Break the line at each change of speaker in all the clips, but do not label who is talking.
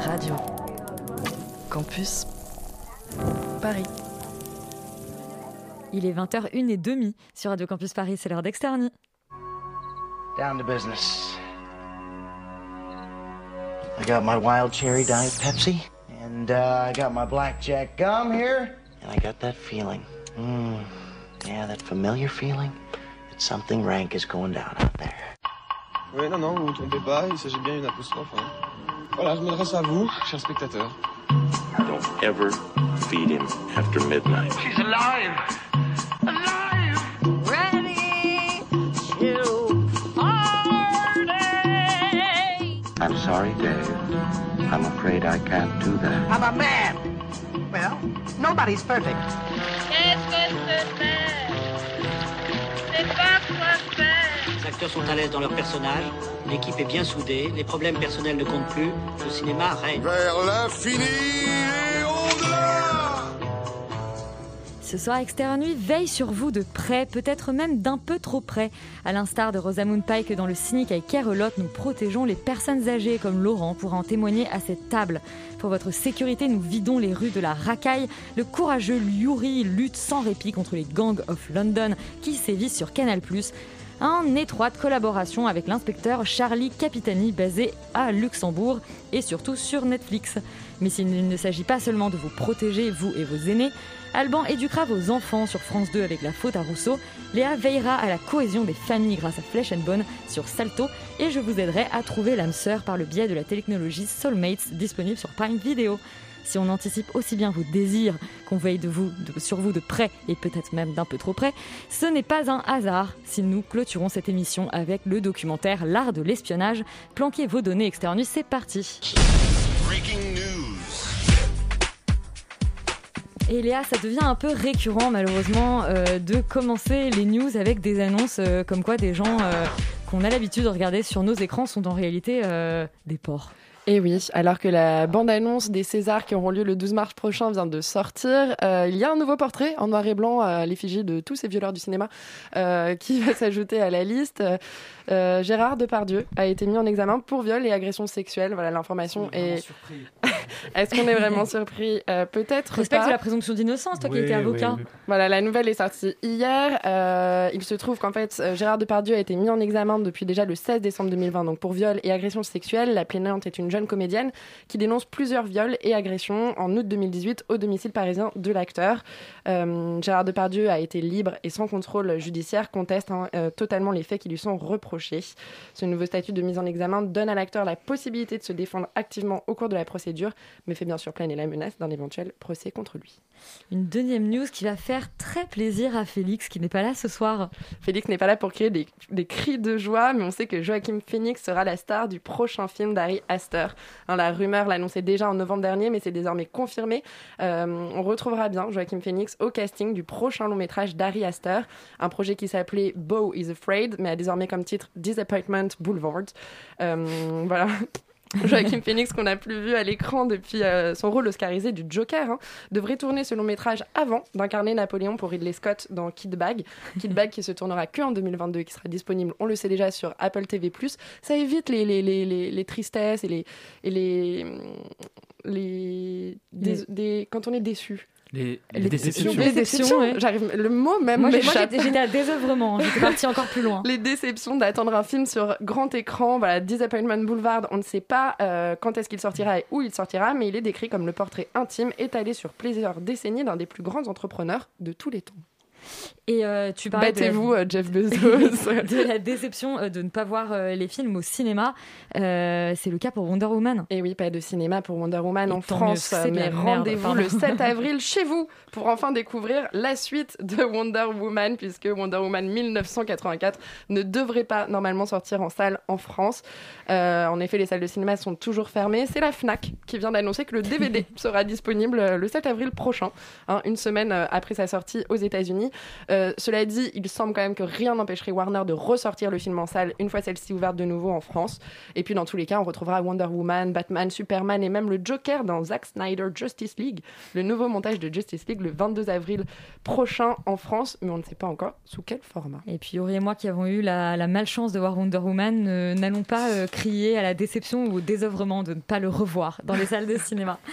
Radio. Campus. Paris.
Il est 20h01 et demi sur Radio Campus Paris, c'est l'heure d'externi.
Down to business. I got my wild cherry diet Pepsi, and uh, I got my blackjack gum here, and I got that feeling. Mm, yeah, that familiar feeling that something rank is going down out there.
Oui, non, non, vous ne vous trompez pas, il s'agit bien d'une apostrophe. Hein. Voilà, je m'adresse à vous, chers spectateurs.
Don't ever feed him after midnight.
She's alive! Alive!
ready to party.
I'm sorry, Dave. I'm afraid I can't do that.
I'm a man. Well, nobody's perfect.
Qu'est-ce que c'est faire C'est pas quoi faire.
Les acteurs sont à l'aise dans leur personnage, l'équipe est bien soudée, les problèmes personnels ne comptent plus, le cinéma règne.
Vers l'infini et au-delà
Ce soir, Externe Nuit veille sur vous de près, peut-être même d'un peu trop près. À l'instar de Rosamund Pike dans Le Cynique avec Carolotte, nous protégeons les personnes âgées comme Laurent pour en témoigner à cette table. Pour votre sécurité, nous vidons les rues de la racaille. Le courageux Yuri lutte sans répit contre les gangs of London qui sévissent sur Canal+, en étroite collaboration avec l'inspecteur Charlie Capitani basé à Luxembourg et surtout sur Netflix. Mais s'il ne s'agit pas seulement de vous protéger, vous et vos aînés, Alban éduquera vos enfants sur France 2 avec la faute à Rousseau, Léa veillera à la cohésion des familles grâce à Flesh and Bone sur Salto et je vous aiderai à trouver l'âme sœur par le biais de la technologie Soulmates disponible sur Prime Video. Si on anticipe aussi bien vos désirs qu'on veille de vous, de- sur vous de près et peut-être même d'un peu trop près, ce n'est pas un hasard si nous clôturons cette émission avec le documentaire L'art de l'espionnage. Planquez vos données externes, c'est parti.
Breaking news.
Et Léa, ça devient un peu récurrent malheureusement euh, de commencer les news avec des annonces euh, comme quoi des gens euh, qu'on a l'habitude de regarder sur nos écrans sont en réalité des porcs.
Et oui, alors que la bande-annonce des Césars qui auront lieu le 12 mars prochain vient de sortir, euh, il y a un nouveau portrait en noir et blanc à l'effigie de tous ces violeurs du cinéma euh, qui va s'ajouter à la liste. Euh, Gérard Depardieu a été mis en examen pour viol et agression sexuelle. Voilà, l'information est... Est-ce qu'on est vraiment surpris Euh, Peut-être
Respecte
pas.
la présomption d'innocence, toi qui étais avocat.
Voilà, la nouvelle est sortie hier. Euh, il se trouve qu'en fait, euh, Gérard Depardieu a été mis en examen depuis déjà le 16 décembre 2020, donc pour viol et agression sexuelle. La plaignante est une jeune comédienne qui dénonce plusieurs viols et agressions en août 2018 au domicile parisien de l'acteur. Euh, Gérard Depardieu a été libre et sans contrôle judiciaire, conteste hein, euh, totalement les faits qui lui sont reprochés. Ce nouveau statut de mise en examen donne à l'acteur la possibilité de se défendre activement au cours de la procédure, mais fait bien sûr planer la menace d'un éventuel procès contre lui.
Une deuxième news qui va faire très plaisir à Félix qui n'est pas là ce soir.
Félix n'est pas là pour créer des, des cris de joie, mais on sait que Joachim Phoenix sera la star du prochain film d'Harry Astor. Hein, la rumeur l'annonçait déjà en novembre dernier, mais c'est désormais confirmé. Euh, on retrouvera bien Joachim Phoenix au casting du prochain long métrage d'Harry Astor, un projet qui s'appelait Beau is Afraid, mais a désormais comme titre Disappointment Boulevard. Euh, voilà. Joachim Phoenix, qu'on n'a plus vu à l'écran depuis euh, son rôle oscarisé du Joker, hein, devrait tourner ce long métrage avant d'incarner Napoléon pour Ridley Scott dans Kid Bag. Kid Bag qui se tournera que en 2022 et qui sera disponible, on le sait déjà, sur Apple TV+. Ça évite les, les, les, les, les tristesses et les... Et les, les, des- des- quand on est déçu.
Les,
Les
les déceptions.
déceptions.
Les déceptions,
ouais.
j'arrive, le mot même
Moi, j'étais à désœuvrement, hein. j'étais partie encore plus loin.
Les déceptions d'attendre un film sur grand écran, voilà, Disappointment Boulevard, on ne sait pas euh, quand est-ce qu'il sortira et où il sortira, mais il est décrit comme le portrait intime étalé sur plusieurs décennies d'un des plus grands entrepreneurs de tous les temps.
Et euh, tu parlais la-
Battez-vous, euh, Jeff Bezos.
de la déception euh, de ne pas voir les films au cinéma. Euh, c'est le cas pour Wonder Woman.
Et oui, pas de cinéma pour Wonder Woman
Et
en France,
mieux,
mais rendez-vous le 7 avril chez vous pour enfin découvrir la suite de Wonder Woman, puisque Wonder Woman 1984 ne devrait pas normalement sortir en salle en France. Euh, en effet, les salles de cinéma sont toujours fermées. C'est la FNAC qui vient d'annoncer que le DVD sera disponible le 7 avril prochain, hein, une semaine après sa sortie aux États-Unis. Euh, cela dit, il semble quand même que rien n'empêcherait Warner de ressortir le film en salle une fois celle-ci ouverte de nouveau en France. Et puis dans tous les cas, on retrouvera Wonder Woman, Batman, Superman et même le Joker dans Zack Snyder Justice League, le nouveau montage de Justice League le 22 avril prochain en France, mais on ne sait pas encore sous quel format.
Et puis Yuri et moi qui avons eu la, la malchance de voir Wonder Woman, euh, n'allons pas euh, crier à la déception ou au désœuvrement de ne pas le revoir dans les salles de cinéma.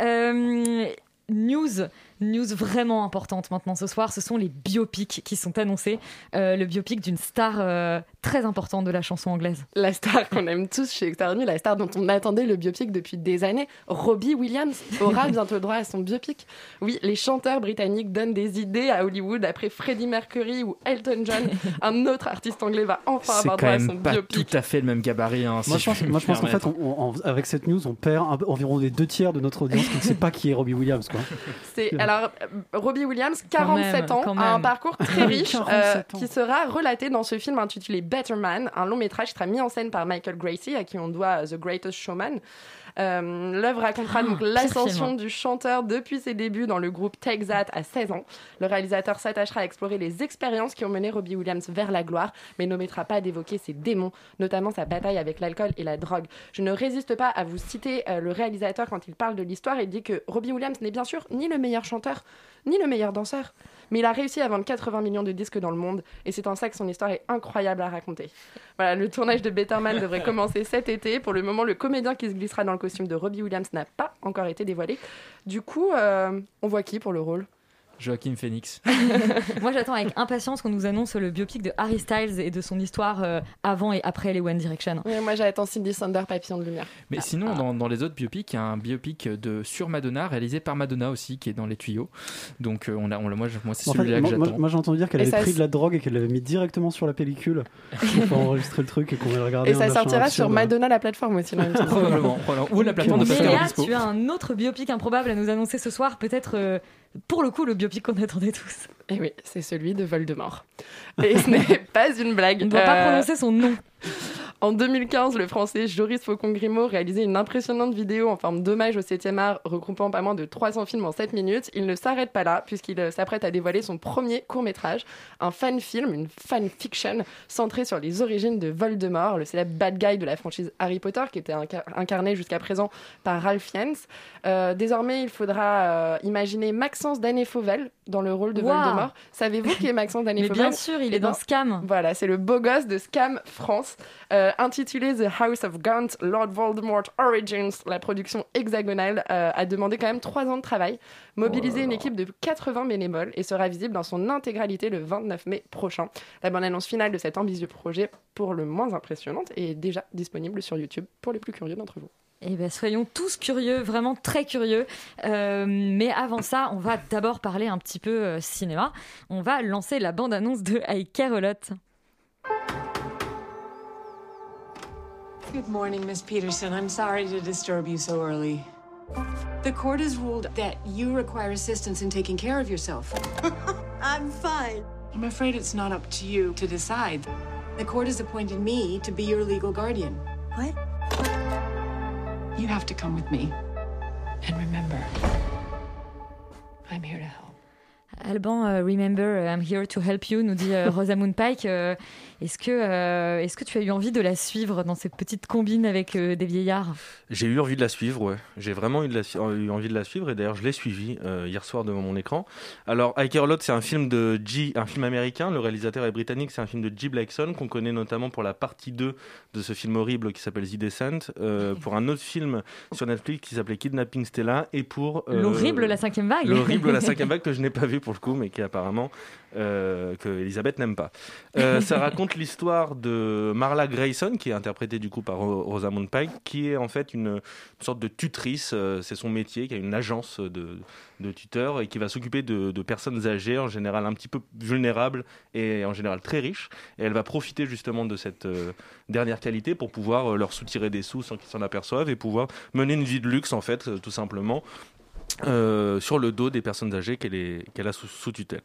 Euh, news news vraiment importante maintenant ce soir, ce sont les biopics qui sont annoncés. Euh, le biopic d'une star euh, très importante de la chanson anglaise.
La star qu'on aime tous chez Externe, la star dont on attendait le biopic depuis des années, Robbie Williams, aura bientôt le droit à son biopic. Oui, les chanteurs britanniques donnent des idées à Hollywood après Freddie Mercury ou Elton John. Un autre artiste anglais va enfin avoir droit à son
pas
biopic.
tout à fait le même gabarit. hein, si
Moi, je pense,
puis
moi,
me
je pense qu'en fait,
permettre.
on- on- avec cette news, on perd un- environ les deux tiers de notre audience qui ne sait pas qui est Robbie Williams. Quoi.
C'est alors Robbie Williams,
Quand
47
même,
ans, a un parcours très riche
47
euh, qui sera relaté dans ce film intitulé Better Man, un long métrage qui sera mis en scène par Michael Gracie, à qui on doit euh, The Greatest Showman. Euh, L'œuvre racontera donc
pire
l'ascension du chanteur depuis ses débuts dans le groupe Take That à 16 ans. Le réalisateur s'attachera à explorer les expériences qui ont mené Robbie Williams vers la gloire, mais n'omettra pas d'évoquer ses démons, notamment sa bataille avec l'alcool et la drogue. Je ne résiste pas à vous citer euh, le réalisateur quand il parle de l'histoire. Il dit que Robbie Williams n'est bien sûr ni le meilleur chanteur, ni le meilleur danseur, mais il a réussi à vendre 80 millions de disques dans le monde, et c'est en ça que son histoire est incroyable à raconter. Voilà, le tournage de Better Man devrait commencer cet été. Pour le moment, le comédien qui se glissera dans le costume de Robbie Williams n'a pas encore été dévoilé. Du coup, euh, on voit qui pour le rôle?
Joachim Phoenix.
Moi j'attends avec impatience qu'on nous annonce le biopic de Harry Styles et de son histoire euh, avant et après les One Direction.
Moi, j'attends Cindy Sander, Papillon de lumière.
Mais sinon, dans, dans les autres biopics, il y a un biopic de sur Madonna réalisé par Madonna aussi qui est dans les tuyaux. Donc euh, on a, on l'a- moi, je- moi c'est celui-là que
moi, moi,
j'attends.
moi, j'ai entendu dire qu'elle avait
ça
pris de la drogue et qu'elle l'avait mis directement sur la pellicule pour enregistrer le truc et qu'on va regarder.
Et ça sortira sur. Madonna, la plaplateforme aussi. là.
Probablement, probablement. Ou la plateforme de
Mais
Pascal
Léa,
Obispo.
tu as un autre biopic improbable à nous annoncer ce soir, peut-être euh, pour le coup le biopic qu'on attendait tous.
Et oui, c'est celui de Voldemort. Et ce n'est pas une blague.
On ne doit pas
Euh,
prononcer son nom.
En 2015, le français Joris Faucon-Grimaud réalisait une impressionnante vidéo en forme d'hommage au 7e art, regroupant pas moins de 300 films en 7 minutes. Il ne s'arrête pas là, puisqu'il euh, s'apprête à dévoiler son premier court-métrage, un fan-film, une fan-fiction, centré sur les origines de Voldemort, le célèbre bad guy de la franchise Harry Potter, qui était inca- incarné jusqu'à présent par Ralph Fiennes. Euh, désormais, il faudra euh, imaginer Maxence Danet-Fauvel dans le rôle de. Voldemort. Savez-vous qui est Maxence
Mais
Danet-Fauvel
bien sûr, il
Eh
est dans
ben,
Scam.
voilà, c'est le beau gosse de Scam France, euh, intitulé The House of Gaunt, Lord Voldemort Origins. La production hexagonale euh, a demandé quand même trois ans de travail, mobiliser une équipe de 80 bénévoles et sera visible dans son intégralité le 29 mai prochain. La bande-annonce finale de cet ambitieux projet, pour le moins impressionnante, est déjà disponible sur YouTube pour les plus curieux d'entre vous.
Eh ben, soyons tous curieux, vraiment très curieux. Euh, mais avant ça, on va d'abord parler un petit peu euh, cinéma. On va lancer la bande-annonce de I Care a Lot.
Good morning, Miss Peterson. I'm sorry to disturb you so early. The court has ruled that you require assistance in taking care of yourself. I'm fine. I'm afraid it's not up to you to decide. The court has appointed me to be your legal guardian. What? You have to come with me. And remember, I'm here to help.
Alban, euh, remember, uh, I'm here to help you, nous dit euh, Rosamund Pike. Euh, est-ce que, euh, est-ce que tu as eu envie de la suivre dans cette petite combine avec euh, des vieillards?
J'ai eu envie de la suivre, ouais. J'ai vraiment eu, de la, eu envie de la suivre et d'ailleurs je l'ai suivie euh, hier soir devant mon écran. Alors, I Care a Lot, c'est un film de G, un film américain. Le réalisateur est britannique. C'est un film de G. Blackson qu'on connaît notamment pour la partie 2 de ce film horrible qui s'appelle The Descent, euh, pour un autre film sur Netflix qui s'appelait Kidnapping Stella et pour euh,
L'horrible La cinquième vague
L'horrible La cinquième vague que je n'ai pas vu pour le coup, mais qui apparemment euh, que Elisabeth n'aime pas. Euh, ça raconte l'histoire de Marla Grayson, qui est interprétée du coup par Ro- Rosamund Pike, qui est en fait une, sorte de tutrice. euh, c'est son métier, qui a une agence de, de tuteurs et qui va s'occuper de, personnes âgées, en général un petit peu vulnérables et en général très riches. Et elle va profiter justement de cette euh, dernière qualité pour pouvoir euh, leur soutirer des sous sans qu'ils s'en aperçoivent et pouvoir mener une vie de luxe en fait, tout simplement. Euh, sur le dos des personnes âgées qu'elle qu'elle a sous, sous tutelle.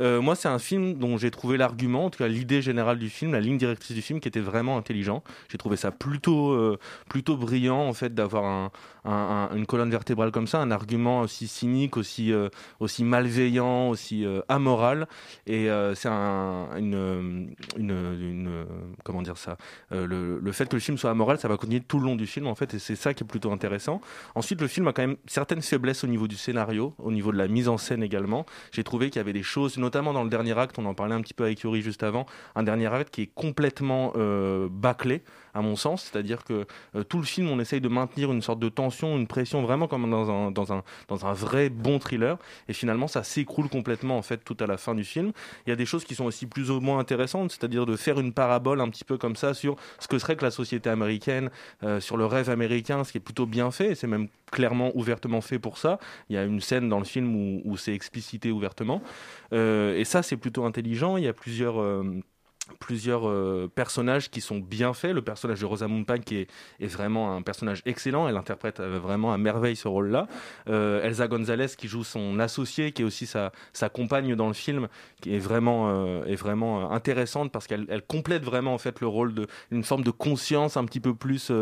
Euh, moi, c'est un film dont j'ai trouvé l'argument, en tout cas l'idée générale du film, la ligne directrice du film, qui était vraiment intelligent. J'ai trouvé ça plutôt, euh, plutôt brillant, en fait, d'avoir un, un- un- une colonne vertébrale comme ça, un argument aussi cynique, aussi, euh, aussi malveillant, aussi euh, amoral. Et euh, c'est un, une, une, comment dire ça, le, le fait que le film soit amoral, ça va continuer tout le long du film, en fait, et c'est ça qui est plutôt intéressant. Ensuite, le film a quand même certaines faiblesses au niveau du scénario, au niveau de la mise en scène également. J'ai trouvé qu'il y avait des choses, notamment dans le dernier acte, on en parlait un petit peu avec Yuri juste avant, un dernier acte qui est complètement bâclé, à mon sens. C'est-à-dire que euh, tout le film, on essaye de maintenir une sorte de tension, une pression, vraiment comme dans un, dans un, dans un vrai bon thriller. Et finalement, ça s'écroule complètement, en fait, tout à la fin du film. Il y a des choses qui sont aussi plus ou moins intéressantes, c'est-à-dire de faire une parabole un petit peu comme ça sur ce que serait que la société américaine, euh, sur le rêve américain, ce qui est plutôt bien fait, c'est même clairement ouvertement fait pour ça. Il y a une scène dans le film où, où c'est explicité ouvertement. Euh, et ça, c'est plutôt intelligent. Il y a plusieurs... plusieurs euh, personnages qui sont bien faits. Le personnage de Rosamund Pike est, vraiment un personnage excellent. Elle interprète euh, vraiment à merveille ce rôle-là. Euh, Elsa Gonzalez qui joue son associé, qui est aussi sa, compagne dans le film, qui est vraiment, euh, est vraiment intéressante parce qu'elle elle complète vraiment en fait le rôle de une forme de conscience un petit peu plus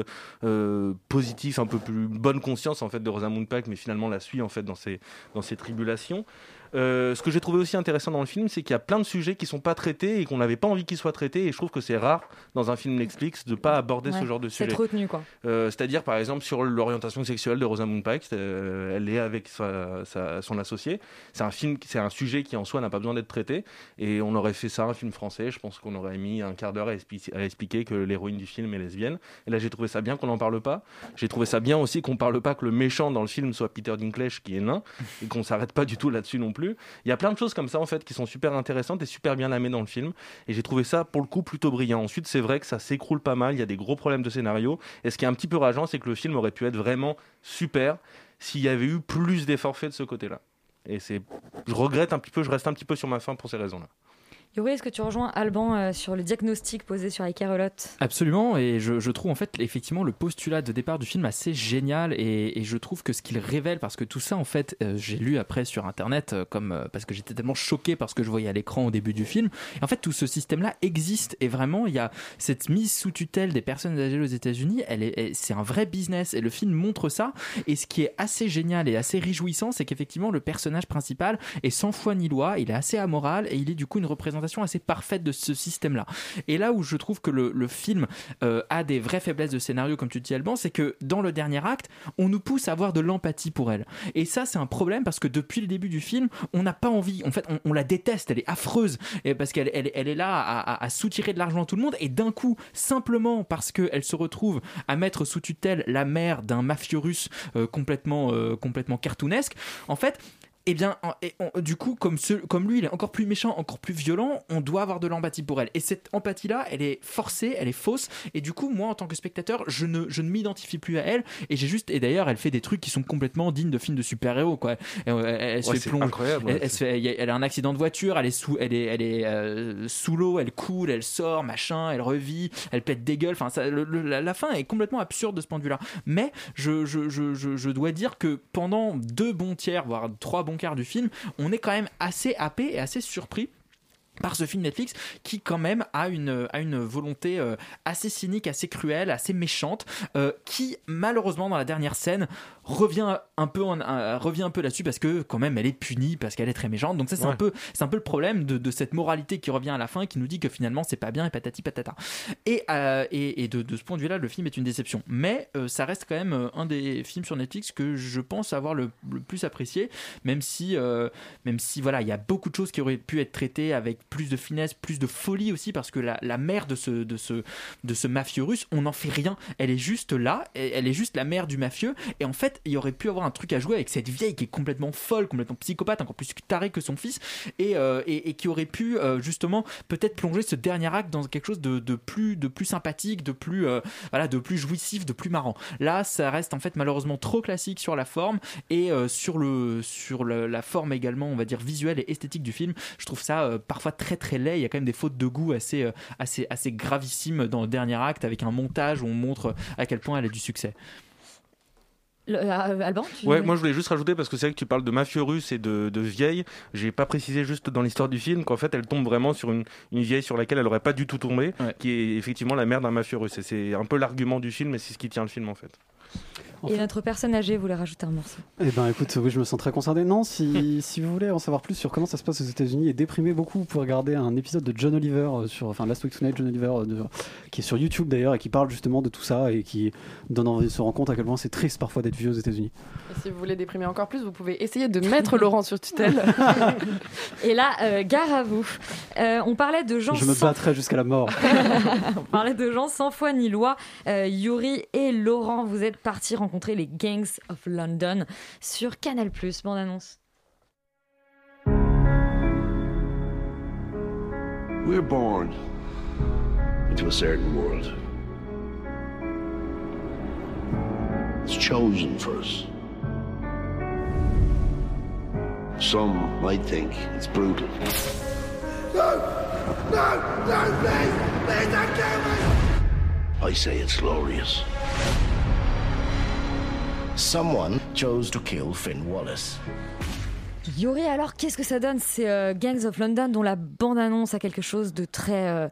positive, un peu plus bonne conscience en fait de Rosamund Pike, mais finalement la suit en fait dans ses dans ses tribulations. Euh, ce que j'ai trouvé aussi intéressant dans le film, c'est qu'il y a plein de sujets qui sont pas traités et qu'on n'avait pas envie qu'ils soient traités. Et je trouve que c'est rare dans un film Netflix de pas aborder ce genre de sujet.
quoi.
Euh, C'est-à-dire, par exemple, sur l'orientation sexuelle de Rosamund Pike, euh, elle est avec sa- sa- son associé. C'est un film, c'est un sujet qui en soi n'a pas besoin d'être traité. Et on aurait fait ça un film français. Je pense qu'on aurait mis un quart d'heure à expliquer que l'héroïne du film est lesbienne. Et là, j'ai trouvé ça bien qu'on n'en parle pas. J'ai trouvé ça bien aussi qu'on parle pas que le méchant dans le film soit Peter Dinklage qui est nain et qu'on s'arrête pas du tout là-dessus non plus. Il y a plein de choses comme ça en fait qui sont super intéressantes et super bien lamées dans le film. Et j'ai trouvé ça pour le coup plutôt brillant. Ensuite, c'est vrai que ça s'écroule pas mal. Il y a des gros problèmes de scénario. Et ce qui est un petit peu rageant, c'est que le film aurait pu être vraiment super s'il y avait eu plus d'efforts faits de ce côté-là. Et c'est, je regrette un petit peu, je reste un petit peu sur ma fin pour ces raisons-là.
Yuri, est-ce que tu rejoins Alban euh, sur le diagnostic posé sur Ike Relotte
Absolument, et je, trouve en fait effectivement le postulat de départ du film assez génial, et, je trouve que ce qu'il révèle, parce que tout ça en fait, euh, j'ai lu après sur internet, euh, comme parce que j'étais tellement choqué par ce que je voyais à l'écran au début du film, et en fait tout ce système-là existe, et vraiment il y a cette mise sous tutelle des personnes âgées aux États-Unis, c'est un vrai business, et le film montre ça, et ce qui est assez génial et assez réjouissant, c'est qu'effectivement le personnage principal est sans foi ni loi, il est assez amoral, et il est du coup une représentation assez parfaite de ce système-là. Et là où je trouve que le, film euh, a des vraies faiblesses de scénario, comme tu dis Alban, c'est que dans le dernier acte, on nous pousse à avoir de l'empathie pour elle. Et ça, c'est un problème parce que depuis le début du film, on n'a pas envie. En fait, on, la déteste. Elle est affreuse et parce qu'elle elle, elle est là à, à- à soutirer de l'argent à tout le monde. Et d'un coup, simplement parce qu'elle se retrouve à mettre sous tutelle la mère d'un mafieux russe euh, complètement, euh, complètement cartoonesque, en fait, eh bien, en- et on- du coup, comme, ce- comme lui, il est encore plus méchant, encore plus violent, on doit avoir de l'empathie pour elle. Et cette empathie-là, elle est forcée, elle est fausse. Et du coup, moi, en tant que spectateur, je ne, je ne m'identifie plus à elle. Et j'ai juste, et d'ailleurs, elle fait des trucs qui sont complètement dignes de films de super-héros, quoi. Elle, elle- elle se fait plonger- Elle, se fait- a- elle a un accident de voiture, elle est sous, elle est, elle est euh, sous l'eau, elle coule, elle sort, machin, elle revit, elle pète des gueules. Enfin, ça, le- le- la, la fin est complètement absurde de ce point de vue-là. Mais je, je, je, je, je dois dire que pendant deux bons tiers, voire trois bons du film, on est quand même assez happé et assez surpris par ce film Netflix qui quand même a une, a une volonté euh, assez cynique, assez cruelle, assez méchante, euh, qui malheureusement dans la dernière scène revient un peu en- euh, revient un peu là-dessus parce que quand même elle est punie parce qu'elle est très méchante. Donc ça c'est un peu c'est un peu le problème de, de cette moralité qui revient à la fin qui nous dit que finalement c'est pas bien et patati patata. Et, euh, et, et de, de ce point de vue-là le film est une déception. Mais euh, ça reste quand même un des films sur Netflix que je pense avoir le, le plus apprécié, même si même si voilà il y a beaucoup de choses qui auraient pu être traitées avec plus de finesse, plus de folie aussi parce que la, la mère de ce de ce de ce mafieux russe, on n'en fait rien. Elle est juste là, elle est juste la mère du mafieux et en fait il aurait pu avoir un truc à jouer avec cette vieille qui est complètement folle, complètement psychopathe, encore plus tarée que son fils et, euh, qui aurait pu euh, justement peut-être plonger ce dernier acte dans quelque chose de, plus sympathique, de plus euh, voilà de plus jouissif, de plus marrant. Là ça reste en fait malheureusement trop classique sur la forme et sur la forme également on va dire visuelle et esthétique du film. Je trouve ça parfois très très laid. Il y a quand même des fautes de goût assez assez assez gravissimes dans le dernier acte avec un montage où on montre à quel point elle a du succès.
Le- euh, Alban tu-
Ouais, moi je voulais juste rajouter parce que c'est vrai que tu parles de mafieux russes et de, de vieilles. J'ai pas précisé juste dans l'histoire du film qu'en fait elle tombe vraiment sur une, une vieille sur laquelle elle aurait pas du tout tombé, qui est effectivement la mère d'un mafieux russe. Et c'est un peu l'argument du film et c'est ce qui tient le film en fait.
Et notre personne âgée voulait rajouter un morceau.
Eh ben écoute, oui, je me sens très concerné. Non, si, si vous voulez en savoir plus sur comment ça se passe aux États-Unis et déprimer beaucoup, vous pouvez regarder un épisode de John Oliver euh, sur, enfin Last Week Tonight, John Oliver, euh, de- qui est sur YouTube d'ailleurs et qui parle justement de tout ça et qui donne envie de se rendre compte à quel point c'est triste parfois d'être vieux aux États-Unis.
Et si vous voulez déprimer encore plus, vous pouvez essayer de mettre Laurent sur tutelle.
Et là, euh, gare à vous. Euh, on parlait de gens
Je me
sans
battrai jusqu'à la mort.
On parlait de gens sans foi ni loi. Euh, Yuri et Laurent, vous êtes partis rencontrer les Gangs of London sur Canal+. Bande annonce.
We're born into a certain world. It's chosen for us. Some might think it's brutal.
No! No! No, please! Please don't kill me!
I say it's glorious.
Someone chose to kill Finn Wallace.
Yuri, alors, qu'est-ce que ça donne C'est euh, Gangs of London dont la bande-annonce a quelque chose de très euh,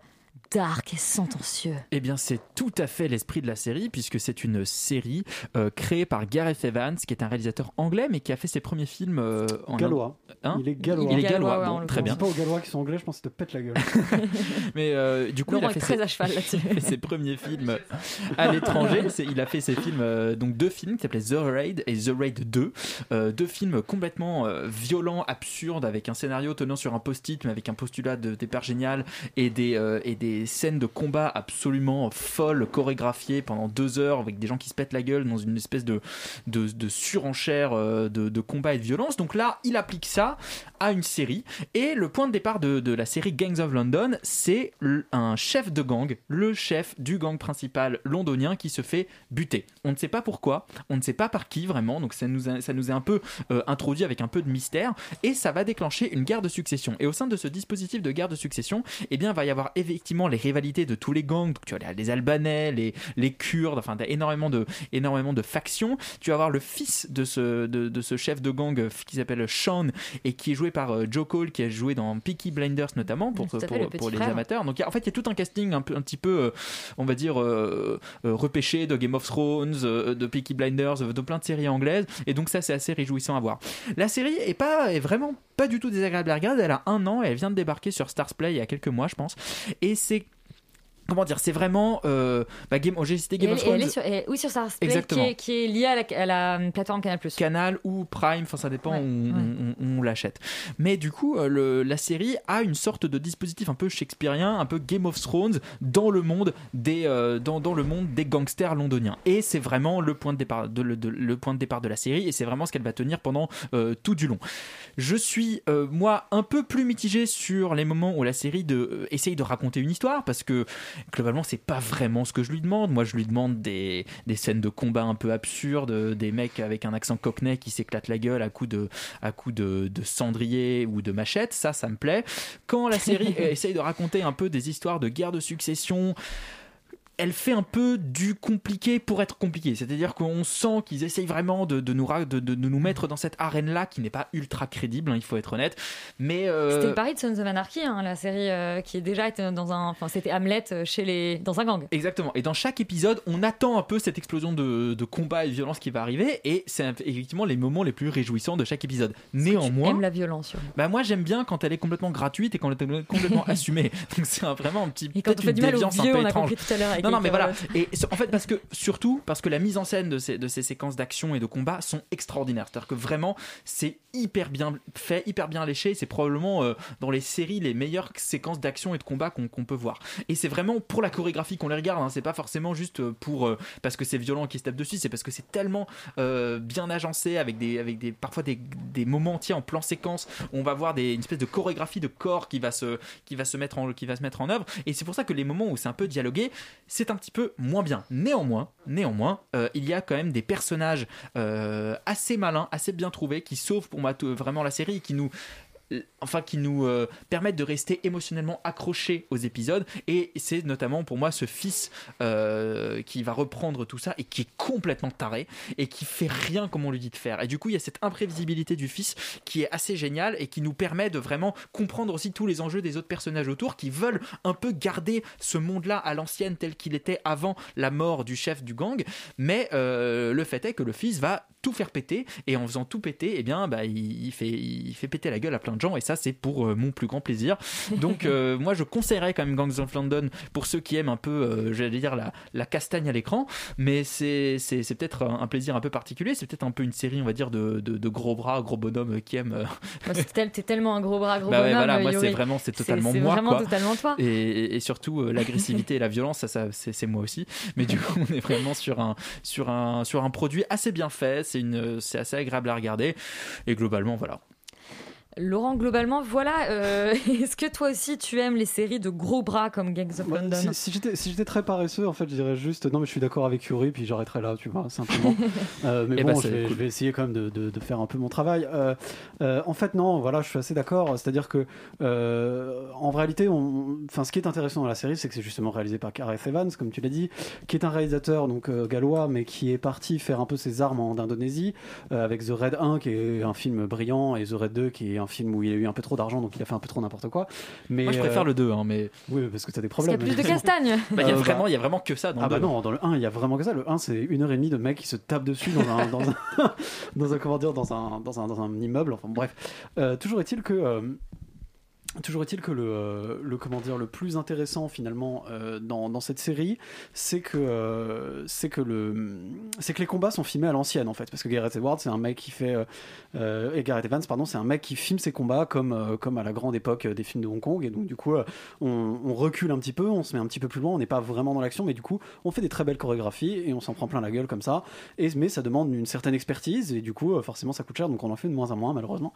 dark et sentencieux.
Eh bien, c'est tout à fait l'esprit de la série, puisque c'est une série euh, créée par Gareth Evans, qui est un réalisateur anglais, mais qui a fait ses premiers films euh, en
Gallois.
Hein
il est gallois.
Il est gallois, bon, très bien.
Pas aux gallois qui sont anglais, je pense que te pète la gueule.
Mais euh, du coup,
Laurent
il a fait
très
ses...
à cheval là-dessus.
il a fait ses premiers films à l'étranger. Il a fait ses films, euh, donc deux films qui s'appelaient The Raid et The Raid 2. Euh, deux films complètement euh, violents, absurdes, avec un scénario tenant sur un post-it, mais avec un postulat de départ génial et des, euh, et des scènes de combat absolument folles, chorégraphiées pendant deux heures, avec des gens qui se pètent la gueule dans une espèce de, de, surenchère euh, de, de combat et de violence. Donc là, il applique ça à une série. Et le point de départ de, de la série Gangs of London, c'est un chef de gang, le chef du gang principal londonien qui se fait buter. On ne sait pas pourquoi, on ne sait pas par qui vraiment, donc ça nous, ça nous est un peu euh, introduit avec un peu de mystère, et ça va déclencher une guerre de succession. Et au sein de ce dispositif de guerre de succession, eh bien, il va y avoir effectivement les rivalités de tous les gangs, donc tu as les Albanais, les, les Kurdes, enfin, tu as énormément de, énormément de factions. Tu vas avoir le fils de ce, de, de ce chef de gang euh, qui s'appelle Sean et qui est joué par euh, Joe Cole, qui a joué dans Peaky Blinders notamment pour,
fait,
pour,
le
pour les
frère.
amateurs. Donc a- en fait, il y a tout un casting un, peu, un petit peu, euh, on va dire, euh, euh, repêché de Game of Thrones, euh, de Peaky Blinders, euh, de plein de séries anglaises. Et donc ça, c'est assez réjouissant à voir. La série est, pas, est vraiment pas du tout désagréable à regarder. Elle a un an et elle vient de débarquer sur Stars Play il y a quelques mois, je pense. Et c'est comment dire, c'est vraiment euh, bah, Game, j'ai cité Game of Thrones.
sur, et- oui, sur Star Play,
Exactement.
Qui, est, qui est liée à la, à la, euh, plateforme Canal+.
Canal ou Prime, enfin ça dépend
Ouais,
où on, on- on l'achète. Mais du coup, euh, le- la série a une sorte de dispositif un peu shakespearien, un peu Game of Thrones dans le monde des, euh, dans, dans le monde des gangsters londoniens. Et c'est vraiment le point de départ de, le, de- le point de départ de la série, et c'est vraiment ce qu'elle va tenir pendant euh, tout du long. Je suis moi un peu plus mitigé sur les moments où la série de, essaye de raconter une histoire, parce que globalement c'est pas vraiment ce que je lui demande. Moi je lui demande des, des scènes de combat un peu absurdes, des mecs avec un accent cockney qui s'éclatent la gueule à coups de, à coups de, de cendrier ou de machette, ça ça me plaît. Quand la série essaye de raconter un peu des histoires de guerre de succession, elle fait un peu du compliqué pour être compliqué. C'est-à-dire qu'on sent qu'ils essayent vraiment de, de nous, de, de- nous mettre dans cette arène-là qui n'est pas ultra crédible, hein, il faut être honnête. Mais euh,
C'était pari de Sons of Anarchy, hein, la série euh, qui est déjà été dans un, enfin c'était Hamlet euh, chez les, dans un gang.
Exactement. Et dans chaque épisode, on attend un peu cette explosion de, de combat et de violence qui va arriver, et c'est effectivement les moments les plus réjouissants de chaque épisode. Néanmoins,
Aime la violence. sûrement.
bah moi j'aime bien quand elle est complètement gratuite et quand elle est complètement assumée. Donc c'est vraiment un petit
Et quand on fait du mal aux vieux, on a compris tout à l'heure
Non non mais voilà. Et en fait parce que surtout parce que la mise en scène de ces de ces séquences d'action et de combat sont extraordinaires. C'est-à-dire que vraiment c'est hyper bien fait, hyper bien léché. C'est probablement euh, dans les séries les meilleures séquences d'action et de combat qu'on peut voir. Et c'est vraiment pour la chorégraphie qu'on les regarde. hein. C'est pas forcément juste pour euh, parce que c'est violent qui se tape dessus. C'est parce que c'est tellement euh, bien agencé avec des avec des parfois des, des moments entiers en plan séquence. où On va voir des, une espèce de chorégraphie de corps qui va se qui va se mettre en qui va se mettre en œuvre. Et c'est pour ça que les moments où c'est un peu dialogué, c'est un petit peu moins bien. Néanmoins, néanmoins, euh, il y a quand même des personnages euh, assez malins, assez bien trouvés, qui sauvent pour moi vraiment la série, qui nous enfin qui nous euh, permettent de rester émotionnellement accrochés aux épisodes. Et c'est notamment pour moi ce fils euh, qui va reprendre tout ça et qui est complètement taré et qui fait rien comme on lui dit de faire. Et du coup, il y a cette imprévisibilité du fils qui est assez géniale et qui nous permet de vraiment comprendre aussi tous les enjeux des autres personnages autour qui veulent un peu garder ce monde-là à l'ancienne tel qu'il était avant la mort du chef du gang. Mais euh, le fait est que le fils va tout faire péter et en faisant tout péter, eh bien, bah, il, il fait, il fait péter la gueule à plein de gens et ça, c'est pour euh, mon plus grand plaisir. Donc, euh, moi, je conseillerais quand même Gangs of London pour ceux qui aiment un peu, euh, j'allais dire, la, la castagne à l'écran, mais c'est peut-être un plaisir un peu particulier. C'est peut-être un peu une série, on va dire, de, de, de gros bras, gros bonhommes qui aiment.
tel- T'es tellement un gros bras, gros
bah ouais,
bonhomme.
voilà, moi c'est vraiment c'est totalement moi
vraiment
quoi.
totalement toi.
Et, et- et surtout l'agressivité et la violence, ça, ça c'est c'est moi aussi. Mais du coup, on est vraiment sur un sur un sur un produit assez bien fait. C'est une c'est assez agréable à regarder. Et globalement, voilà.
Laurent, globalement, voilà. euh, Est-ce que toi aussi tu aimes les séries de gros bras comme Gangs of London
Si, si j'étais si j'étais très paresseux, en fait, je dirais juste non, mais je suis d'accord avec Yuri, puis j'arrêterai là, tu vois, simplement. Euh, mais
Eh
bon,
ben,
je, vais,
cool.
je vais essayer quand même de, de- de faire un peu mon travail. Euh, euh, en fait, non, voilà, je suis assez d'accord. C'est-à-dire que, euh, en réalité, on, enfin, ce qui est intéressant dans la série, c'est que c'est justement réalisé par Gareth Evans, comme tu l'as dit, qui est un réalisateur donc euh, gallois, mais qui est parti faire un peu ses armes en Indonésie euh, avec The Red 1, qui est un film brillant, et The Red 2, qui est un film où il a eu un peu trop d'argent, donc il a fait un peu trop n'importe quoi. Mais
Moi, je préfère
euh,
le 2, hein, mais.
Oui, parce que t'as des
Parce qu'il y
problèmes.
a plus de castagne.
Bah, il y a
Euh,
vraiment
bah-
il y a vraiment que ça dans
ah
le
bah
2.
non, dans le 1, il y a vraiment que ça. Le 1, c'est une heure et demie de mecs qui se tapent dessus dans un, dans un, dans un, comment dire, dans un, dans un, dans un immeuble. Enfin bref, Euh, toujours est-il que. Toujours est-il que le, euh, le comment dire le plus intéressant finalement euh, dans, cette série, c'est que euh, c'est que les combats sont filmés à l'ancienne en fait, parce que Gareth Edwards c'est un mec qui fait et Gareth Evans pardon c'est un mec qui filme ses combats comme comme à la grande époque des films de Hong Kong et donc du coup on, recule un petit peu, on se met un petit peu plus loin, on n'est pas vraiment dans l'action, mais du coup on fait des très belles chorégraphies et on s'en prend plein la gueule comme ça. Et mais ça demande une certaine expertise et du coup forcément ça coûte cher, donc on en fait de moins en moins malheureusement.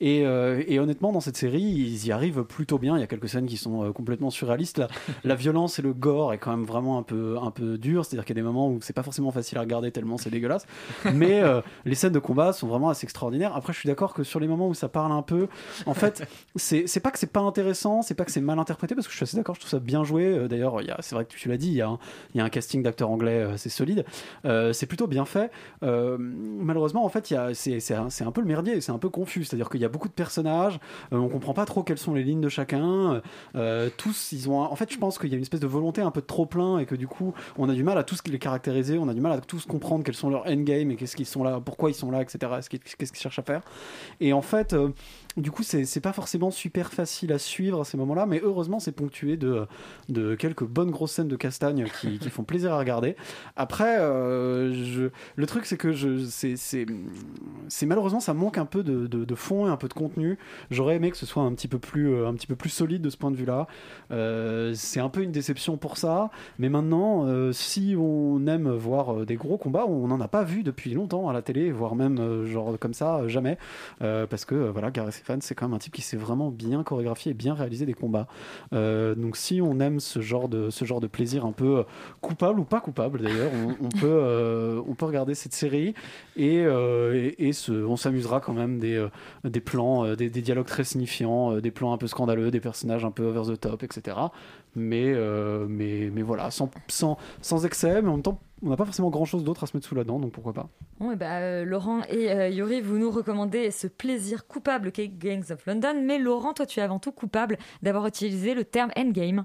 Et, et honnêtement, dans cette série, ils y arrivent plutôt bien. Il y a quelques scènes qui sont euh, complètement surréalistes. La, la violence et le gore est quand même vraiment un peu, un peu dur. C'est-à-dire qu'il y a des moments où c'est pas forcément facile à regarder tellement c'est dégueulasse. Mais euh, les scènes de combat sont vraiment assez extraordinaires. Après, je suis d'accord que sur les moments où ça parle un peu, en fait, c'est pas que c'est pas intéressant, c'est pas que c'est mal interprété, parce que je suis assez d'accord, je trouve ça bien joué. Euh, D'ailleurs, c'est vrai que tu l'as dit, il y, a un- il y a un casting d'acteurs anglais assez solide. Euh, c'est plutôt bien fait. Malheureusement, en fait, c'est un, peu le merdier, c'est un peu confus. C'est-à-dire qu'il y a beaucoup de personnages, on comprend pas trop quelles sont les lignes de chacun. Euh, tous, ils ont. En fait, je pense qu'il y a une espèce de volonté un peu trop plein et que du coup, on a du mal à tous les caractériser, on a du mal à tous comprendre quels sont leurs endgame et qu'est-ce qu'ils sont là, pourquoi ils sont là, etc. Qu'est-ce qu'ils cherchent à faire. Et en fait. euh, du coup, c'est pas forcément super facile à suivre à ces moments-là, mais heureusement, c'est ponctué de, de quelques bonnes grosses scènes de castagne qui, font plaisir à regarder. Après, euh, je- le truc, c'est que je, c'est malheureusement, ça manque un peu de, de- de fond et un peu de contenu. J'aurais aimé que ce soit un petit peu plus, euh, un petit peu plus solide de ce point de vue-là. Euh, c'est un peu une déception pour ça, mais maintenant, euh, si on aime voir des gros combats, on n'en a pas vu depuis longtemps à la télé, voire même genre comme ça, jamais, parce que voilà, Gareth Evans, c'est quand même un type qui sait vraiment bien chorégraphier et bien réaliser des combats. Donc si on aime ce genre de ce genre de plaisir un peu coupable ou pas coupable d'ailleurs, on, peut on peut regarder cette série et et, se- on s'amusera quand même des des plans, des, des dialogues très signifiants, des plans un peu scandaleux, des personnages un peu over the top, etc. Mais euh, mais mais voilà, sans sans sans excès, mais en même temps on n'a pas forcément grand chose d'autre à se mettre sous la dent, donc pourquoi pas.
Bon, et bah, euh, Laurent et euh, Yuri, vous nous recommandez ce plaisir coupable qu'est Gangs of London. Mais Laurent, toi, tu es avant tout coupable d'avoir utilisé le terme endgame.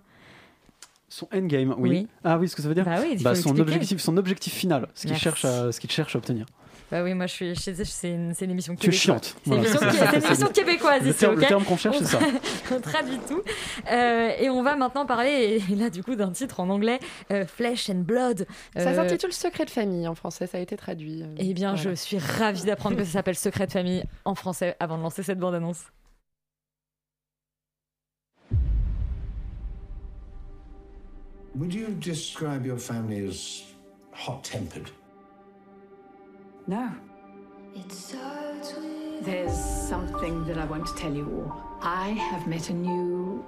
Son endgame, oui.
Oui.
Ah oui, ce que ça veut dire
Bah oui, faut
son objectif, son objectif final, ce qu'il cherche, à, ce qu'il cherche à obtenir.
Bah oui, moi, je suis, c'est une, c'est une émission
Tu es
québécoise.
chiante.
C'est une
Voilà,
émission,
c'est
qui-
ça,
c'est une
c'est
émission
le-
québécoise
le
ici,
terme- le
ok
terme qu'on cherche,
On
c'est ça.
On traduit tout. Euh, et on va maintenant parler, et là, du coup, d'un titre en anglais, euh, Flesh and Blood.
Ça
Euh,
s'intitule Secret de famille en français, ça a été traduit. euh,
Eh bien,
voilà.
je suis ravie d'apprendre que ça s'appelle Secret de famille en français avant de lancer cette bande-annonce.
Would you describe your family as hot tempered?
No. There's something that I want to tell you all. I have met a new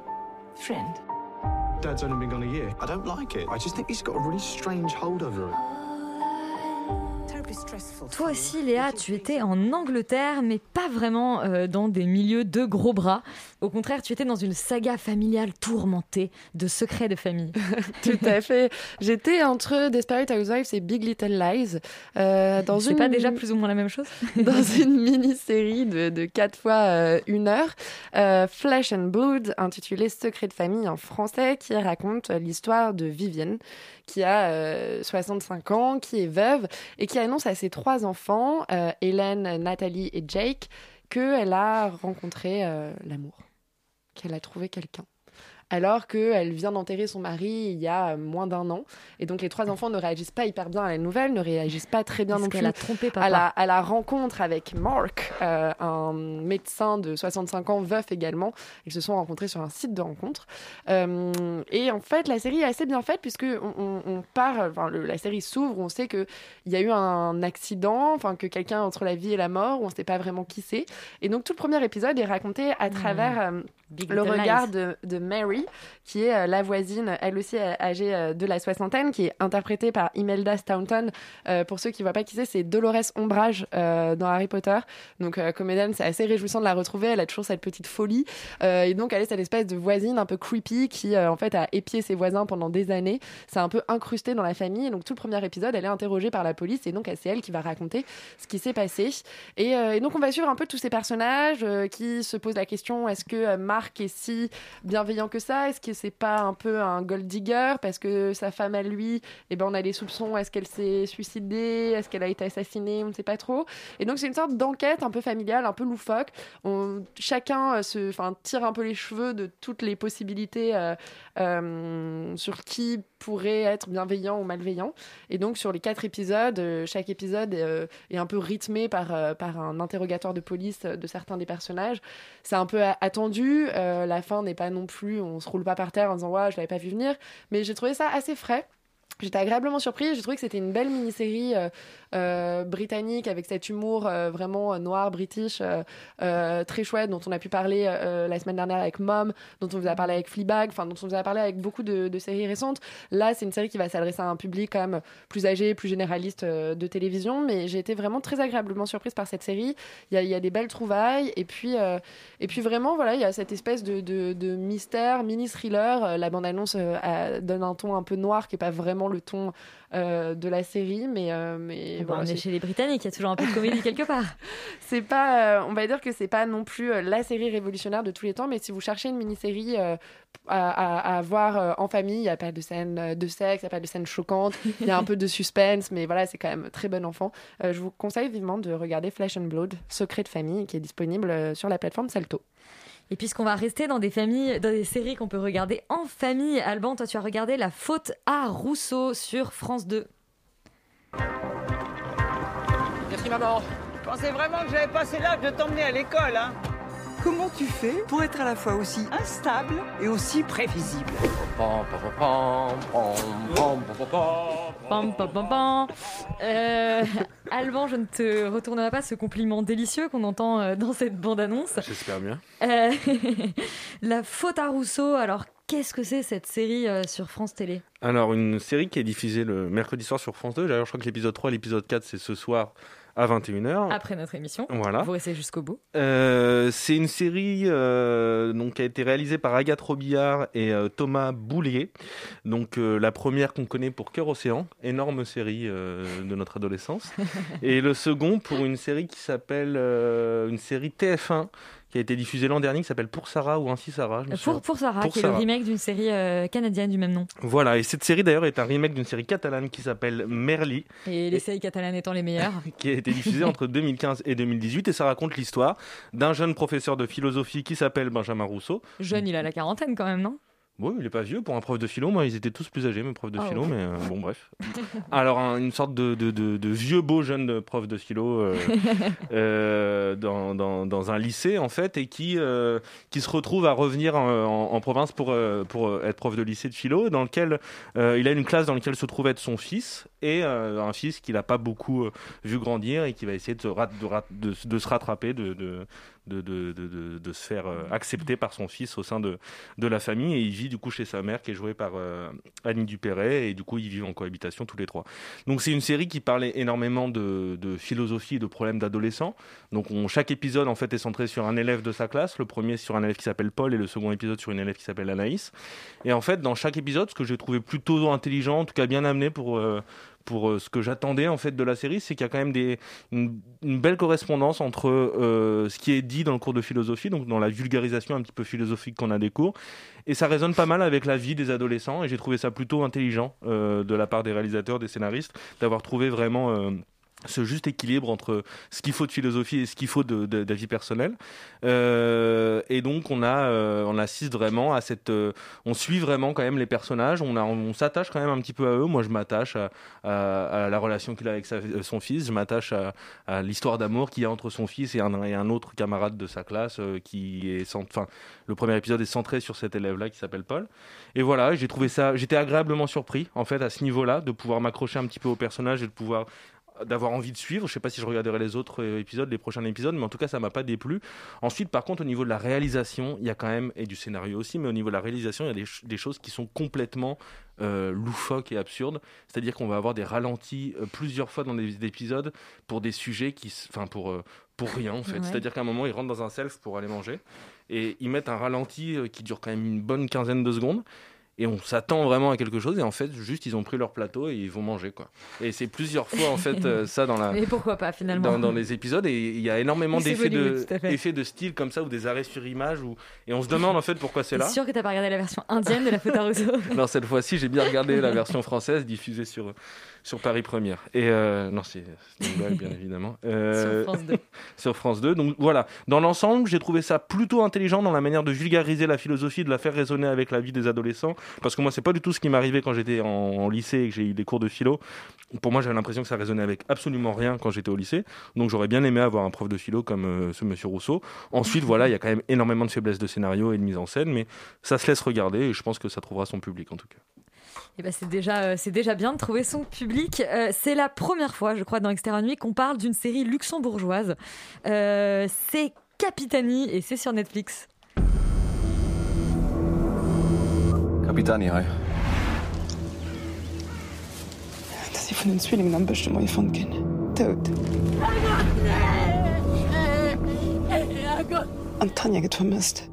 friend.
Dad's only been gone a year.
I don't like it. I just think he's got a really strange hold over him.
Toi aussi, Léa, tu étais en Angleterre, mais pas vraiment euh, dans des milieux de gros bras. Au contraire, tu étais dans une saga familiale tourmentée de secrets de famille.
Tout à fait. J'étais entre Desperate Housewives et Big Little Lies. Euh, dans
C'est
une...
pas déjà plus ou moins la même chose?
Dans une mini-série de, de 4 fois euh, une heure, euh, Flesh and Blood, intitulée Secret de famille en français, qui raconte l'histoire de Vivienne, qui a euh, 65 ans, qui est veuve et qui annonce à ses trois enfants, euh, Hélène, Nathalie et Jake, qu'elle a rencontré euh, l'amour, qu'elle a trouvé quelqu'un. Alors qu'elle vient d'enterrer son mari il y a moins d'un an. Et donc les trois enfants ne réagissent pas hyper bien à la nouvelle, ne réagissent pas très bien non plus
a trompé papa.
à la, à la rencontre avec Mark, euh, un médecin de 65 ans, veuf également. Ils se sont rencontrés sur un site de rencontre. Euh, et en fait, la série est assez bien faite puisque on, on- on part, enfin, le- la série s'ouvre, on sait qu'il y a eu un accident, enfin que quelqu'un entre la vie et la mort, on ne sait pas vraiment qui c'est. Et donc tout le premier épisode est raconté à travers euh, le regard de Mary, qui est euh, la voisine, elle aussi euh, âgée euh, de la soixantaine, qui est interprétée par Imelda Staunton. Pour ceux qui ne voient pas qui c'est, c'est Dolores Ombrage dans Harry Potter. Donc, comédienne, c'est assez réjouissant de la retrouver. Elle a toujours cette petite folie. Et donc, elle est cette espèce de voisine un peu creepy qui, en fait, a épié ses voisins pendant des années. C'est un peu incrusté dans la famille. Et donc, tout le premier épisode, elle est interrogée par la police. Et donc, c'est elle qui va raconter ce qui s'est passé. Et, et donc, on va suivre un peu tous ces personnages qui se posent la question est-ce que Marc est si bienveillant que ça? Est-ce que c'est pas un peu un gold digger? Parce que sa femme à lui, eh ben, on a des soupçons est-ce qu'elle s'est suicidée? Est-ce qu'elle a été assassinée? On ne sait pas trop. Et donc, c'est une sorte d'enquête un peu familiale, un peu loufoque. On, chacun euh, se, enfin, tire un peu les cheveux de toutes les possibilités euh, euh, sur qui pourrait être bienveillant ou malveillant. Et donc, sur les quatre épisodes, chaque épisode est un peu rythmé par, par un interrogatoire de police de certains des personnages. C'est un peu attendu. la fin n'est pas non plus, on se roule pas par terre en disant ouais, je l'avais pas vu venir. Mais j'ai trouvé ça assez frais. J'étais agréablement surprise. J'ai trouvé que c'était une belle mini-série euh, euh, britannique avec cet humour euh, vraiment noir, british, très chouette, dont on a pu parler la semaine dernière avec Mom, dont on vous a parlé avec Fleabag, enfin dont on vous a parlé avec beaucoup de, séries récentes. Là, c'est une série qui va s'adresser à un public quand même plus âgé, plus généraliste de télévision, mais j'ai été vraiment très agréablement surprise par cette série. Il y a, des belles trouvailles, et puis, et puis vraiment, voilà, il y a cette espèce de, de, mystère, mini-thriller. La bande-annonce donne un ton un peu noir, qui est pas vraiment le ton euh, de la série, mais, euh, mais
Bon,
voilà,
on est chez les Britanniques, il y a toujours un peu de comédie quelque part.
c'est pas, euh, on va dire que c'est pas non plus la série révolutionnaire de tous les temps, mais si vous cherchez une mini-série à, à- à voir en famille, il n'y a pas de scène de sexe, il n'y a pas de scène choquante, il y a un peu de suspense, mais voilà, c'est quand même très bon enfant. Je vous conseille vivement de regarder Flesh and Blood, Secret de famille, qui est disponible sur la plateforme Salto.
Et puisqu'on va rester dans des familles, dans des séries qu'on peut regarder en famille, Alban, toi tu as regardé La faute à Rousseau sur France 2.
Merci maman. Je pensais vraiment que j'avais passé l'âge de t'emmener à l'école, hein. Comment tu fais pour être à la fois aussi instable et aussi prévisible
Pam, pam, pam, pam. Euh, Alban, je ne te retournerai pas ce compliment délicieux qu'on entend euh, dans cette bande-annonce.
J'espère bien.
Euh, la faute à Rousseau, alors qu'est-ce que c'est cette série euh, sur France Télé?
Alors, une série qui est diffusée le mercredi soir sur France 2. D'ailleurs, je crois que l'épisode 3 et l'épisode 4, c'est ce soir à 21h.
Après notre émission.
Voilà.
Vous restez jusqu'au bout.
Euh, c'est une série euh, donc, qui a été réalisée par Agathe Robillard et euh, Thomas Boulier. Donc la première qu'on connaît pour Cœur Océan, énorme série de notre adolescence. et le second pour une série qui s'appelle une série TF1 qui a été diffusée l'an dernier qui s'appelle Pour Sarah ou Ainsi Sarah. je me
Pour, pour Sarah,
Pour
qui est
Sarah.
le remake d'une série euh, canadienne du même nom.
Voilà, et cette série d'ailleurs est un remake d'une série catalane qui s'appelle Merli.
Et les séries catalanes étant les meilleures.
qui a été diffusée entre 2015 et 2018 et ça raconte l'histoire d'un jeune professeur de philosophie qui s'appelle Benjamin Rousseau.
Jeune, il a la quarantaine quand même, non?
Bon, il est pas vieux pour un prof de philo. Moi, ils étaient tous plus âgés, mes profs de
Ah
philo,
ouais.
mais euh, bon, bref. Alors, un- une sorte de, de, de- de vieux beau jeune prof de philo euh, euh, dans, dans, dans un lycée, en fait, et qui, qui se retrouve à revenir en, en- en province pour, pour être prof de lycée de philo, dans lequel il a une classe dans laquelle se trouve être son fils, et un fils qu'il n'a pas beaucoup vu grandir et qui va essayer de se, rat- de, rat- de, de se rattraper, de, de, se faire euh, accepter par son fils au sein de, la famille et il vit du coup chez sa mère qui est jouée par euh, Annie Dupéret et du coup ils vivent en cohabitation tous les trois. Donc c'est une série qui parlait énormément de, philosophie et de problèmes d'adolescents. Donc on- chaque épisode en fait est centré sur un élève de sa classe. Le premier sur un élève qui s'appelle Paul et le second épisode sur une élève qui s'appelle Anaïs. Et en fait dans chaque épisode, ce que j'ai trouvé plutôt intelligent, en tout cas bien amené pour euh, pour euh, ce que j'attendais en fait de la série, c'est qu'il y a quand même des, une, belle correspondance entre euh, ce qui est dit dans le cours de philosophie, donc dans la vulgarisation un petit peu philosophique qu'on a des cours, et ça résonne pas mal avec la vie des adolescents, et j'ai trouvé ça plutôt intelligent euh, de la part des réalisateurs, des scénaristes, d'avoir trouvé vraiment ce juste équilibre entre ce qu'il faut de philosophie et ce qu'il faut de, vie personnelle. Euh, et donc on a, euh, on assiste vraiment à cette, euh, on suit vraiment quand même les personnages. On a, on s'attache quand même un petit peu à eux. Moi, je m'attache à, à, à la relation qu'il a avec euh, son fils. Je m'attache à, à l'histoire d'amour qu'il y a entre son fils et un, et un autre camarade de sa classe euh, qui est, enfin, le premier épisode est centré sur cet élève-là qui s'appelle Paul. Et voilà, j'ai trouvé ça, j'étais agréablement surpris en fait à ce niveau-là de pouvoir m'accrocher un petit peu au personnage et de pouvoir d'avoir envie de suivre. Je sais pas si je regarderai les autres euh, épisodes, les prochains épisodes, mais en tout cas, ça m'a pas déplu. Ensuite, par contre, au niveau de la réalisation, il y a quand même, et du scénario aussi, mais au niveau de la réalisation, il y a des, ch- des choses qui sont complètement euh, loufoques et absurdes. C'est-à-dire qu'on va avoir des ralentis euh, plusieurs fois dans des épisodes pour des sujets qui, enfin, pour, euh, pour rien en fait.
Ouais.
C'est-à-dire qu'à un moment, ils rentrent dans un self pour aller manger et ils mettent un ralenti qui dure quand même une bonne quinzaine de secondes. Et on s'attend vraiment à quelque chose, et en fait, juste ils ont pris leur plateau et ils vont manger quoi. Et c'est plusieurs fois en fait euh, ça dans la
Mais pourquoi pas finalement
dans, dans les épisodes et il y a énormément d'effets de, effets style comme ça ou des arrêts sur image ou et on se demande en fait pourquoi c'est là.
sûr que t'as pas regardé la version indienne de la Rousseau
Non, cette fois-ci, j'ai bien regardé la version française diffusée sur, sur Paris Première. Et euh, non, c'est une blague, bien évidemment. Euh,
Sur France 2.
sur France 2. Donc voilà, dans l'ensemble, j'ai trouvé ça plutôt intelligent dans la manière de vulgariser la philosophie, de la faire résonner avec la vie des adolescents. Parce que moi, c'est pas du tout ce qui m'arrivait quand j'étais en, en lycée et que j'ai eu des cours de philo. Pour moi, j'avais l'impression que ça résonnait avec absolument rien quand j'étais au lycée. Donc j'aurais bien aimé avoir un prof de philo comme euh, ce monsieur Rousseau. Ensuite, voilà, il y a quand même énormément de faiblesses de scénario et de mise en scène, mais ça se laisse regarder et je pense que ça trouvera son public en tout cas.
Eh ben, c'est déjà, euh, c'est déjà bien de trouver son public. Euh, c'est la première fois, je crois, dans Extérieur Nuit qu'on parle d'une série luxembourgeoise. Euh, c'est Capitani et c'est sur Netflix.
Kapitani, hi.
dass ich von den Zwillingen am besten mal gefunden kenne. Tot. Und Tanja geht vermisst.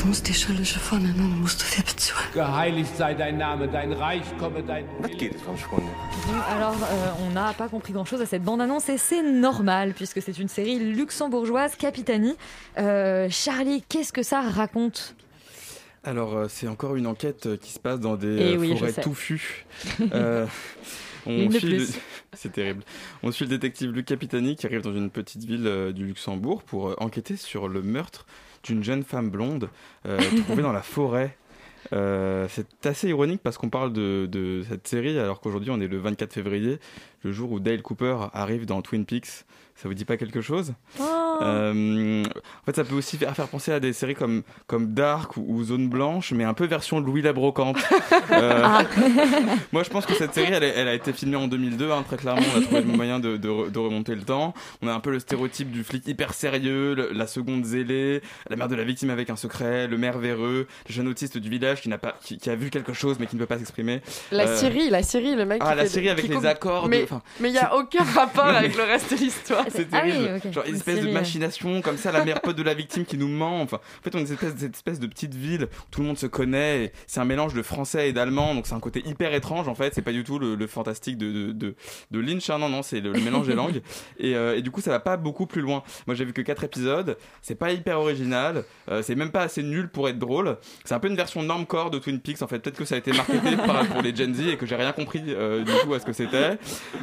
Du musst die Schelle dann musst du dir bezahlen.
Geheiligt sei dein Name, dein Reich komme dein.
Was geht es, Freunde?
Bon, alors, euh, on n'a pas compris grand-chose à cette bande-annonce et c'est normal puisque c'est une série luxembourgeoise, Capitani. Euh, Charlie, qu'est-ce que ça raconte?
Alors, euh, c'est encore une enquête qui se passe dans des
Eh oui,
forêts touffues. Euh,
Une de
suit le-
plus.
C'est terrible. On suit le détective Luc Capitani qui arrive dans une petite ville du Luxembourg pour enquêter sur le meurtre d'une jeune femme blonde euh, trouvée dans la forêt. Euh, c'est assez ironique parce qu'on parle de, de cette série alors qu'aujourd'hui on est le 24 février, le jour où Dale Cooper arrive dans Twin Peaks. Ça vous dit pas quelque chose Euh, en fait, ça peut aussi faire, faire penser à des séries comme, comme Dark ou, ou Zone Blanche, mais un peu version Louis la Brocante. Euh,
Ah.
moi, je pense que cette série, elle, a été filmée en 2002, hein, très clairement. On a trouvé le moyen de, de re- de remonter le temps. On a un peu le stéréotype du flic hyper sérieux, le- la seconde zélée, la mère de la victime avec un secret, le maire véreux, le jeune autiste du village qui, n'a pas, qui, qui a vu quelque chose mais qui ne peut pas s'exprimer.
La
Euh,
Syrie, la Syrie, le mec.
Ah,
qui
la
fait-
Syrie avec les
compte-
accords de-
Mais
enfin,
il y a aucun rapport
Non, mais-
avec le reste de l'histoire.
C'est
Ah oui,
terrible. Genre une espèce de machination comme ça, la meilleure pote de la victime qui nous ment. Enfin, en fait, on est cette espèce, cette espèce de petite ville où tout le monde se connaît. C'est un mélange de français et d'allemand, donc c'est un côté hyper étrange en fait. C'est pas du tout le, le fantastique de, de, de, de Lynch. hein, non, non, c'est le, le mélange des langues. Et, euh, et du coup, ça va pas beaucoup plus loin. Moi, j'ai vu que 4 épisodes. C'est pas hyper original. euh, c'est même pas assez nul pour être drôle. C'est un peu une version normcore de Twin Peaks en fait. Peut-être que ça a été marketé par, pour les Gen Z et que j'ai rien compris euh, du tout à ce que c'était.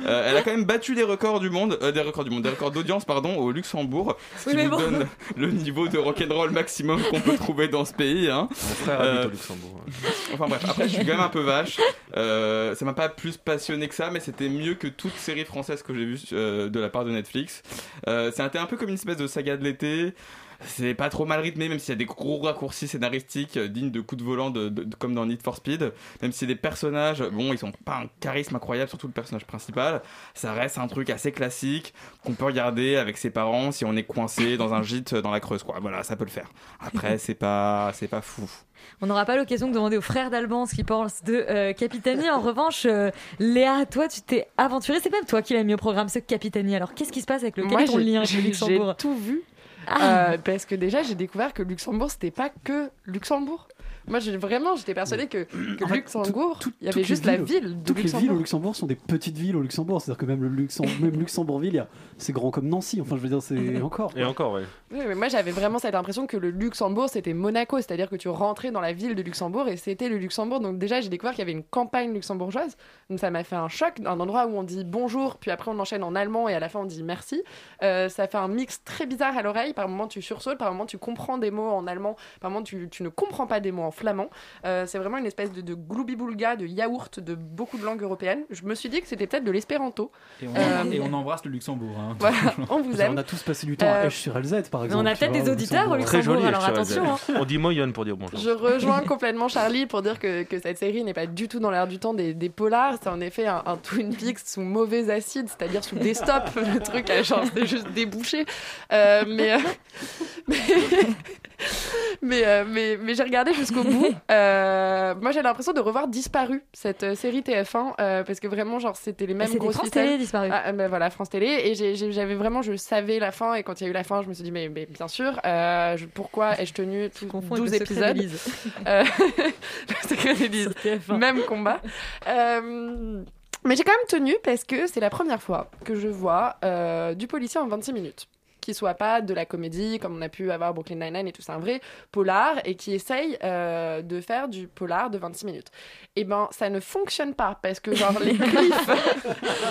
Elle a quand même battu des records du monde, des records du monde, des d'audience pardon au Luxembourg, ce qui
bon.
donne le niveau de rock'n'roll maximum qu'on peut trouver dans ce pays. Hein.
Mon frère habite au Luxembourg.
Enfin bref, après je suis quand même un peu vache. Euh, ça m'a pas plus passionné que ça, mais c'était mieux que toute série française que j'ai vue euh, de la part de Netflix. Euh, c'était un peu comme une espèce de saga de l'été. C'est pas trop mal rythmé, même s'il y a des gros raccourcis scénaristiques euh, dignes de coups de volant, de, de- de- comme dans Need for Speed. Même si les personnages, bon, ils ont pas un charisme incroyable, surtout le personnage principal. Ça reste un truc assez classique qu'on peut regarder avec ses parents si on est coincé dans un gîte dans la Creuse, quoi. Voilà, ça peut le faire. Après, c'est pas, c'est pas fou.
On n'aura pas l'occasion de demander aux frères d'Alban ce qu'ils pensent de euh, Capitani. En revanche, euh, Léa, toi, tu t'es aventurée. C'est même toi qui l'as mis au programme, ce Capitani. Alors, qu'est-ce qui se passe avec le
Moi,
quel est ton lien avec le Luxembourg
J'ai tout vu.
Ah.
Euh, parce que déjà, j'ai découvert que Luxembourg, c'était pas que Luxembourg. Moi, j'ai vraiment, j'étais persuadée que, que
En fait,
Luxembourg, il y avait juste la ville de
Toutes les villes au
Luxembourg.
Luxembourg sont des petites villes au Luxembourg. C'est-à-dire que même le Luxem- même Luxembourgville, c'est grand comme Nancy. Enfin, je veux dire, c'est encore.
Et encore, ouais.
Oui, mais moi j'avais vraiment cette impression que le Luxembourg c'était Monaco, c'est-à-dire que tu rentrais dans la ville de Luxembourg et c'était le Luxembourg. Donc déjà j'ai découvert qu'il y avait une campagne luxembourgeoise, donc ça m'a fait un choc, un endroit où on dit bonjour, puis après on enchaîne en allemand et à la fin on dit merci. Euh, ça fait un mix très bizarre à l'oreille, par moments tu sursautes, par moments tu comprends des mots en allemand, par moments tu, tu ne comprends pas des mots en flamand. Euh, c'est vraiment une espèce de, de gloubi-boulga, de yaourt de beaucoup de langues européennes. Je me suis dit que c'était peut-être de l'espéranto.
Et on,
Euh,
et on embrasse le Luxembourg. hein.
Voilà, on vous aime.
On a tous passé du temps à Esch sur LZ, par exemple.
on a peut-être
vois,
des auditeurs au
Très
Luxembourg,
joli.
alors attention. Hein.
On dit Moyonne pour dire bonjour.
Je rejoins complètement Charlie pour dire que, que cette série n'est pas du tout dans l'air du temps des, des polars. C'est en effet un, un Twin Peaks sous mauvais acide, c'est-à-dire sous des stops. Le truc, genre, c'est juste débouché. Euh, mais, euh, mais, mais, mais, mais j'ai regardé jusqu'au bout. Euh, moi, j'ai l'impression de revoir Disparu, cette euh, série TF1, euh, parce que vraiment, genre, c'était les mêmes
c'était
grosses
France. Télé, Disparu.
Ah, ben voilà, France Télé. Et j'avais vraiment, je savais la fin. Et quand il y a eu la fin, je me suis dit, mais, mais bien sûr, euh, je- pourquoi ai-je tenu tout-
confonds avec
12
le secret
épisodes? Le secret d'Élise. Même combat. Mais j'ai quand même tenu parce que c'est la première fois que je vois du policier en 26 minutes. Qui soit pas de la comédie comme on a pu avoir Brooklyn Nine-Nine et tout, c'est un vrai polar et qui essaye euh, de faire du polar de 26 minutes. Et ben ça ne fonctionne pas parce que genre les cliffs,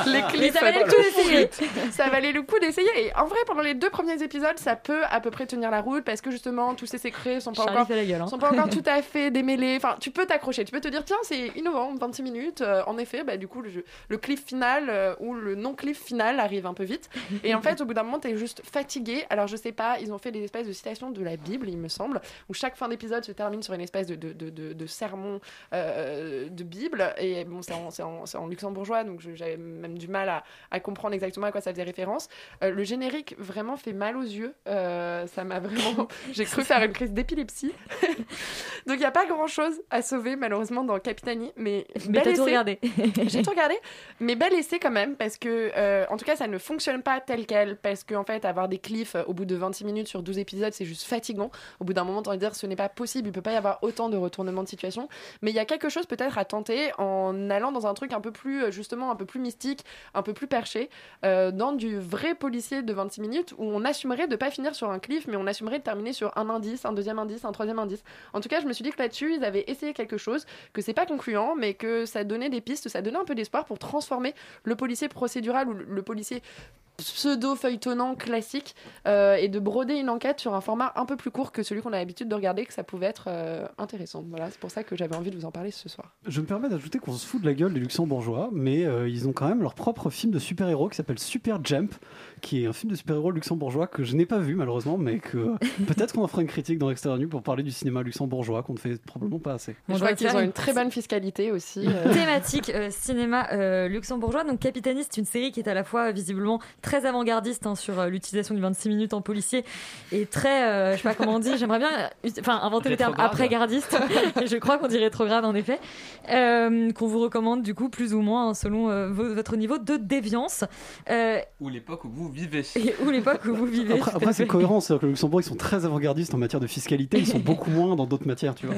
les
Mais
cliffs
ça valait le
dans
coup
le
d'essayer.
sud, ça valait le coup d'essayer. Et en vrai, pendant les deux premiers épisodes, ça peut à peu près tenir la route parce que justement tous ces secrets sont pas
Charlie
encore
gueule, hein.
sont pas encore tout à fait démêlés. Enfin, tu peux t'accrocher, tu peux te dire tiens c'est innovant, 26 minutes. Euh, en effet, bah, du coup le, le cliff final euh, ou le non cliff final arrive un peu vite. Et en fait, au bout d'un moment, t'es juste fatigué. Alors je sais pas, ils ont fait des espèces de citations de la Bible, il me semble, où chaque fin d'épisode se termine sur une espèce de, de, de, de- de sermon euh, de Bible. Et bon, c'est en, luxembourgeois, donc j'avais même du mal à, à comprendre exactement à quoi ça faisait référence. Euh, le générique vraiment fait mal aux yeux. Euh, ça m'a vraiment. J'ai cru faire une crise d'épilepsie. donc il n'y a pas grand chose à sauver malheureusement dans Capitani, mais
Mais t'as tout regardé.
J'ai tout regardé, mais bel essai quand même parce que en tout cas ça ne fonctionne pas tel quel parce qu'en fait avoir des cliffs euh, au bout de 26 minutes sur 12 épisodes c'est juste fatigant. Au bout d'un moment t'as envie de dire ce n'est pas possible, il peut pas y avoir autant de retournements de situation, mais il y a quelque chose peut-être à tenter en allant dans un truc un peu plus euh, justement un peu plus mystique, un peu plus perché, euh, dans du vrai policier de 26 minutes où on assumerait de pas finir sur un cliff mais on assumerait de terminer sur un indice, un deuxième indice, un troisième indice. En tout cas, je me suis dit que là-dessus, ils avaient essayé quelque chose, que c'est pas concluant, mais que ça donnait des pistes, ça donnait un peu d'espoir pour transformer le policier procédural ou le policier pseudo-feuilletonnant classique euh, et de broder une enquête sur un format un peu plus court que celui qu'on a l'habitude de regarder, que ça pouvait être euh, intéressant. Voilà, c'est pour ça que j'avais envie de vous en parler ce soir.
Je me permets d'ajouter qu'on se fout de la gueule des luxembourgeois, mais euh, ils ont quand même leur propre film de super-héros qui s'appelle Super Jump, qui est un film de super-héros luxembourgeois que je n'ai pas vu malheureusement, mais que peut-être qu'on en fera une critique dans Extérieur Nu pour parler du cinéma luxembourgeois qu'on ne fait probablement pas assez.
je vois qu'ils ont une très bonne fiscalité aussi. euh.
Thématique euh, cinéma euh, luxembourgeois. Donc Capitani, c'est une série qui est à la fois visiblement très avant-gardiste hein, sur euh, l'utilisation du 26 minutes en policier et très, euh, je sais pas comment on dit, j'aimerais bien euh, enfin inventer le terme après-gardiste. Je crois qu'on dit rétrograde en effet. Euh, qu'on vous recommande du coup plus ou moins hein, selon euh, vo- votre niveau de déviance euh,
Ou l'époque où vous vivez.
et ou l'époque où vous vivez.
Après, après, c'est cohérent, c'est-à-dire que le Luxembourg ils sont très avant-gardistes en matière de fiscalité, ils sont beaucoup moins dans d'autres matières, tu vois.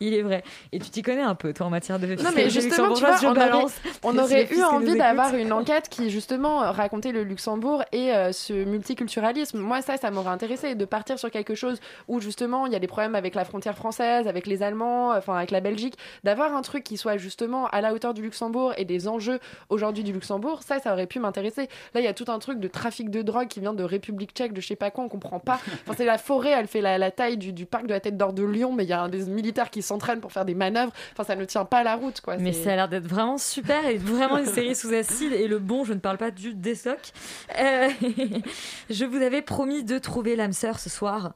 Il est vrai. Et tu t'y connais un peu toi en matière de
Non
fiscalité
mais justement, tu vois, on aurait,
balance.
on aurait eu envie d'avoir une enquête qui justement racontait le Luxembourg et euh, ce multiculturalisme. Moi, ça, ça m'aurait intéressé de partir sur quelque chose où justement il y a des problèmes avec la frontière française, avec les Allemands, enfin avec la Belgique, d'avoir un truc qui soit justement à la hauteur du Luxembourg et des enjeux aujourd'hui du Luxembourg. Ça, ça aurait pu m'intéresser. Là, il y a tout un truc de trafic de drogue qui vient de République Tchèque, de je sais pas quoi, on comprend pas. Enfin, c'est la forêt, elle fait la, la taille du, du parc de la Tête d'Or de Lyon, mais il y a des militaires qui s'entraînent pour faire des manœuvres. Enfin, ça ne tient pas la route, quoi.
Mais ça a l'air d'être vraiment super et vraiment une série sous acide. Et le bon, je ne parle pas du Dessoc, Euh, je vous avais promis de trouver l'âme sœur ce soir.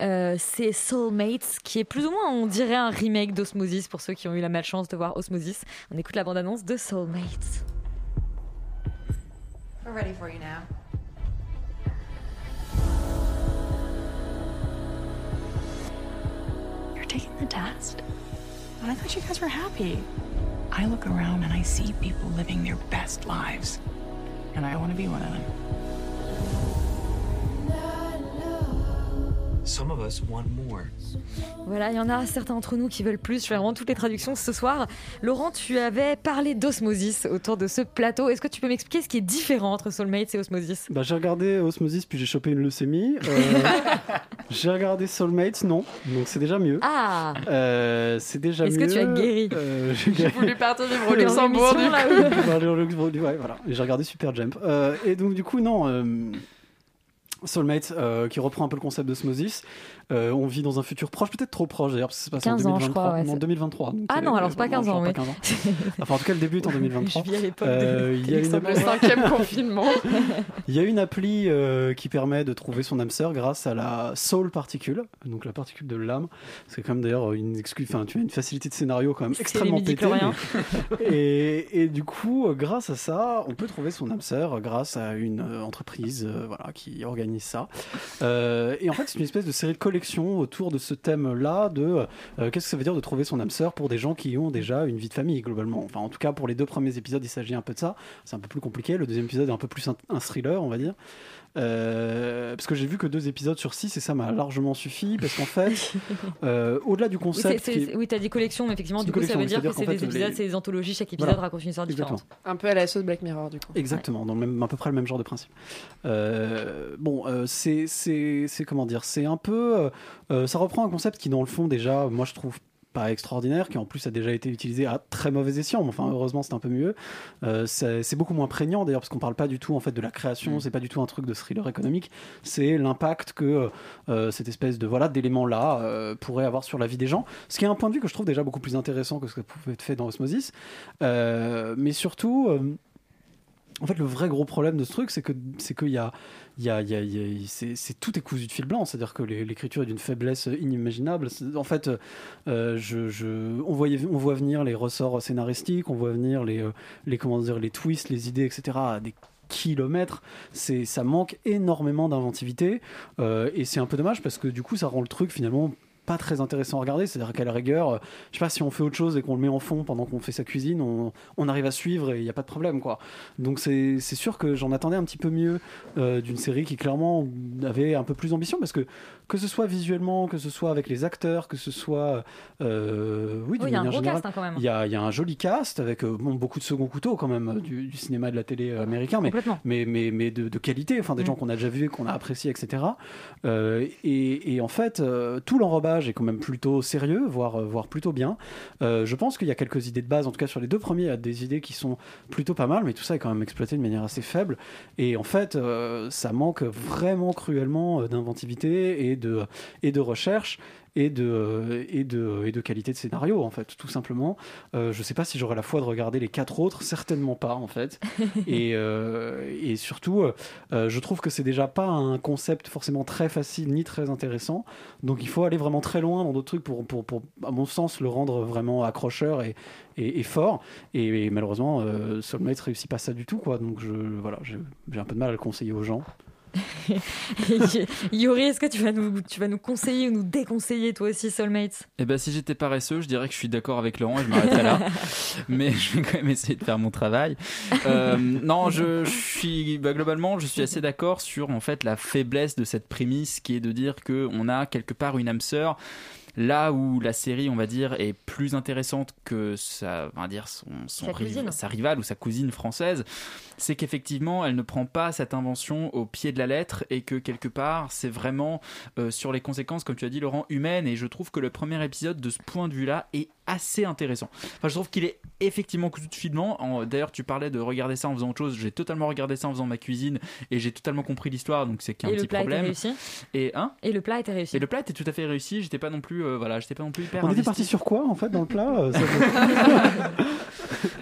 Euh, c'est Soulmates, qui est plus ou moins, on dirait, un remake d'Osmosis pour ceux qui ont eu la malchance de voir Osmosis. On écoute la bande-annonce de Soulmates.
We're ready for you now.
You're taking the test? But I thought you guys were happy. I look around and I see people living their best lives. And I want to be one of them.
Voilà, il y en a certains d'entre nous qui veulent plus. Je fais vraiment toutes les traductions ce soir. Laurent, tu avais parlé d'osmosis autour de ce plateau. Est-ce que tu peux m'expliquer ce qui est différent entre Soulmates et Osmosis?
Bah, j'ai regardé Osmosis puis j'ai chopé une leucémie. Euh, j'ai regardé Soulmates, non. Donc c'est déjà mieux.
Ah
Euh, c'est déjà
Est-ce
mieux.
que tu as guéri?
Euh, j'ai
voulu partir vivre au Luxembourg, du
là,
ouais, voilà. J'ai regardé Super Jump. Euh, et donc, du coup, non. Soulmate, euh, qui reprend un peu le concept d'Osmosis. Euh, on vit dans un futur proche, peut-être trop proche d'ailleurs, parce que c'est passé en
15 ans, je
2023.
crois, ouais,
non,
c'est-
2023. donc
Ah
c'est-
non, alors c'est pas 15 ans,
genre
oui.
pas 15 ans. Enfin, en tout cas, le début est en 2023.
Je vis à l'époque
Euh, il y a une
Le cinquième confinement.
il y a une appli euh, qui permet de trouver son âme sœur grâce à la soul particule, donc la particule de l'âme. C'est quand même d'ailleurs une excuse, enfin tu as une facilité de scénario quand même extrêmement pétée. mais- et, et du coup, grâce à ça, on peut trouver son âme sœur grâce à une entreprise, euh, voilà, qui organise ça. Euh, et en fait, c'est une espèce de série de collections autour de ce thème-là de euh, qu'est-ce que ça veut dire de trouver son âme sœur pour des gens qui ont déjà une vie de famille globalement. Enfin, en tout cas, pour les deux premiers épisodes, il s'agit un peu de ça. C'est un peu plus compliqué. Le deuxième épisode est un peu plus un, un thriller, on va dire. Euh, parce que j'ai vu que deux épisodes sur six et ça m'a largement suffi parce qu'en fait, euh, au-delà du
Oui,
concept, est-
oui, t'as dit collection, mais effectivement,
C'est
du coup, ça veut dire que c'est
qu'en
des
fait,
épisodes,
les-
c'est des anthologies, chaque épisode
Voilà.
raconte une histoire
Exactement.
différente.
Un peu à la sauce Black Mirror, du coup.
Exactement, dans le même, à peu près le même genre de principe. Euh, bon, euh, c'est, c'est, c'est comment dire, c'est un peu, ça reprend un concept qui dans le fond déjà, moi je trouve pas extraordinaire, qui en plus a déjà été utilisé à très mauvais escient. mais Enfin, heureusement, c'est un peu mieux. Euh, c'est, beaucoup moins prégnant d'ailleurs, parce qu'on parle pas du tout en fait de la création. C'est pas du tout un truc de thriller économique. C'est l'impact que euh, cette espèce de voilà d'élément là euh, pourrait avoir sur la vie des gens. Ce qui est un point de vue que je trouve déjà beaucoup plus intéressant que ce que pouvait être fait dans Osmosis. Mais surtout. En fait, le vrai gros problème de ce truc, c'est que c'est tout est cousu de fil blanc. C'est-à-dire que l'écriture est d'une faiblesse inimaginable. En fait, euh, on voit venir les ressorts scénaristiques, on voit venir les, euh, les les twists, les idées, etc. des kilomètres. C'est, ça manque énormément d'inventivité euh, et c'est un peu dommage parce que du coup, ça rend le truc finalement pas très intéressant à regarder. C'est-à-dire qu'à la rigueur, euh, je sais pas, si on fait autre chose et qu'on le met en fond pendant qu'on fait sa cuisine, on, arrive à suivre et il n'y a pas de problème, quoi. Donc c'est c'est sûr que j'en attendais un petit peu mieux euh, d'une série qui clairement avait un peu plus d'ambition parce que que ce soit visuellement, que ce soit avec les acteurs, que ce soit euh, oui, d'une
Oui, il y a un
manière
gros
générale,
cast, hein, quand même.
il y a, il y a un joli cast avec euh, bon, beaucoup de second couteau quand même euh, du, du cinéma et de la télé euh, américain, mais mais mais, mais de, de qualité, enfin des
Mm.
gens qu'on a déjà vus, qu'on a appréciés, etc. Euh, et, et en fait, euh, tout l'enrobage est quand même plutôt sérieux, voire, euh, voire plutôt bien. Euh, je pense qu'il y a quelques idées de base, en tout cas sur les deux premiers, il y a des idées qui sont plutôt pas mal, mais tout ça est quand même exploité de manière assez faible. Et en fait, euh, ça manque vraiment cruellement euh, d'inventivité et de, et de recherche. Et de, et, de, et de qualité de scénario, en fait, tout simplement. Euh, je sais pas si j'aurai la foi de regarder les quatre autres, certainement pas, en fait. et, euh, et surtout, euh, je trouve que c'est déjà pas un concept forcément très facile ni très intéressant. Donc il faut aller vraiment très loin dans d'autres trucs pour, pour, pour, à mon sens, le rendre vraiment accrocheur et, et, et fort. Et, malheureusement, Soulmate réussit pas ça du tout, quoi. Donc je, voilà, j'ai un peu de mal à le conseiller aux gens.
Yuri, est-ce que tu vas, nous, tu vas nous conseiller ou nous déconseiller toi aussi Soulmates?
Eh ben, si j'étais paresseux, je dirais que je suis d'accord avec Laurent et je m'arrêterais là. Mais je vais quand même essayer de faire mon travail. Euh, non, je, je suis bah, globalement, je suis assez d'accord sur en fait la faiblesse de cette prémisse qui est de dire que on a quelque part une âme sœur. Là où la série, on va dire, est plus intéressante que sa, on va dire son, son
Sa
riv-
cousine.
sa rivale ou sa cousine française, c'est qu'effectivement, elle ne prend pas cette invention au pied de la lettre et que quelque part, c'est vraiment euh, sur les conséquences, comme tu as dit, Laurent, humaines. Et je trouve que le premier épisode, de ce point de vue-là, est assez intéressant. Enfin, je trouve qu'il est effectivement cousu de finement. En- D'ailleurs, tu parlais de regarder ça en faisant autre chose. J'ai totalement regardé ça en faisant ma cuisine et j'ai totalement compris l'histoire, donc c'est qu'il y a
Et
un
le
petit
plat était
problème.
réussi?
Et hein?
Et le plat était réussi.
et le plat était tout à fait réussi. J'étais pas non plus plus, euh, voilà, j'étais pas non plus hyper.
On était parti sur quoi en fait dans le plat euh, ça-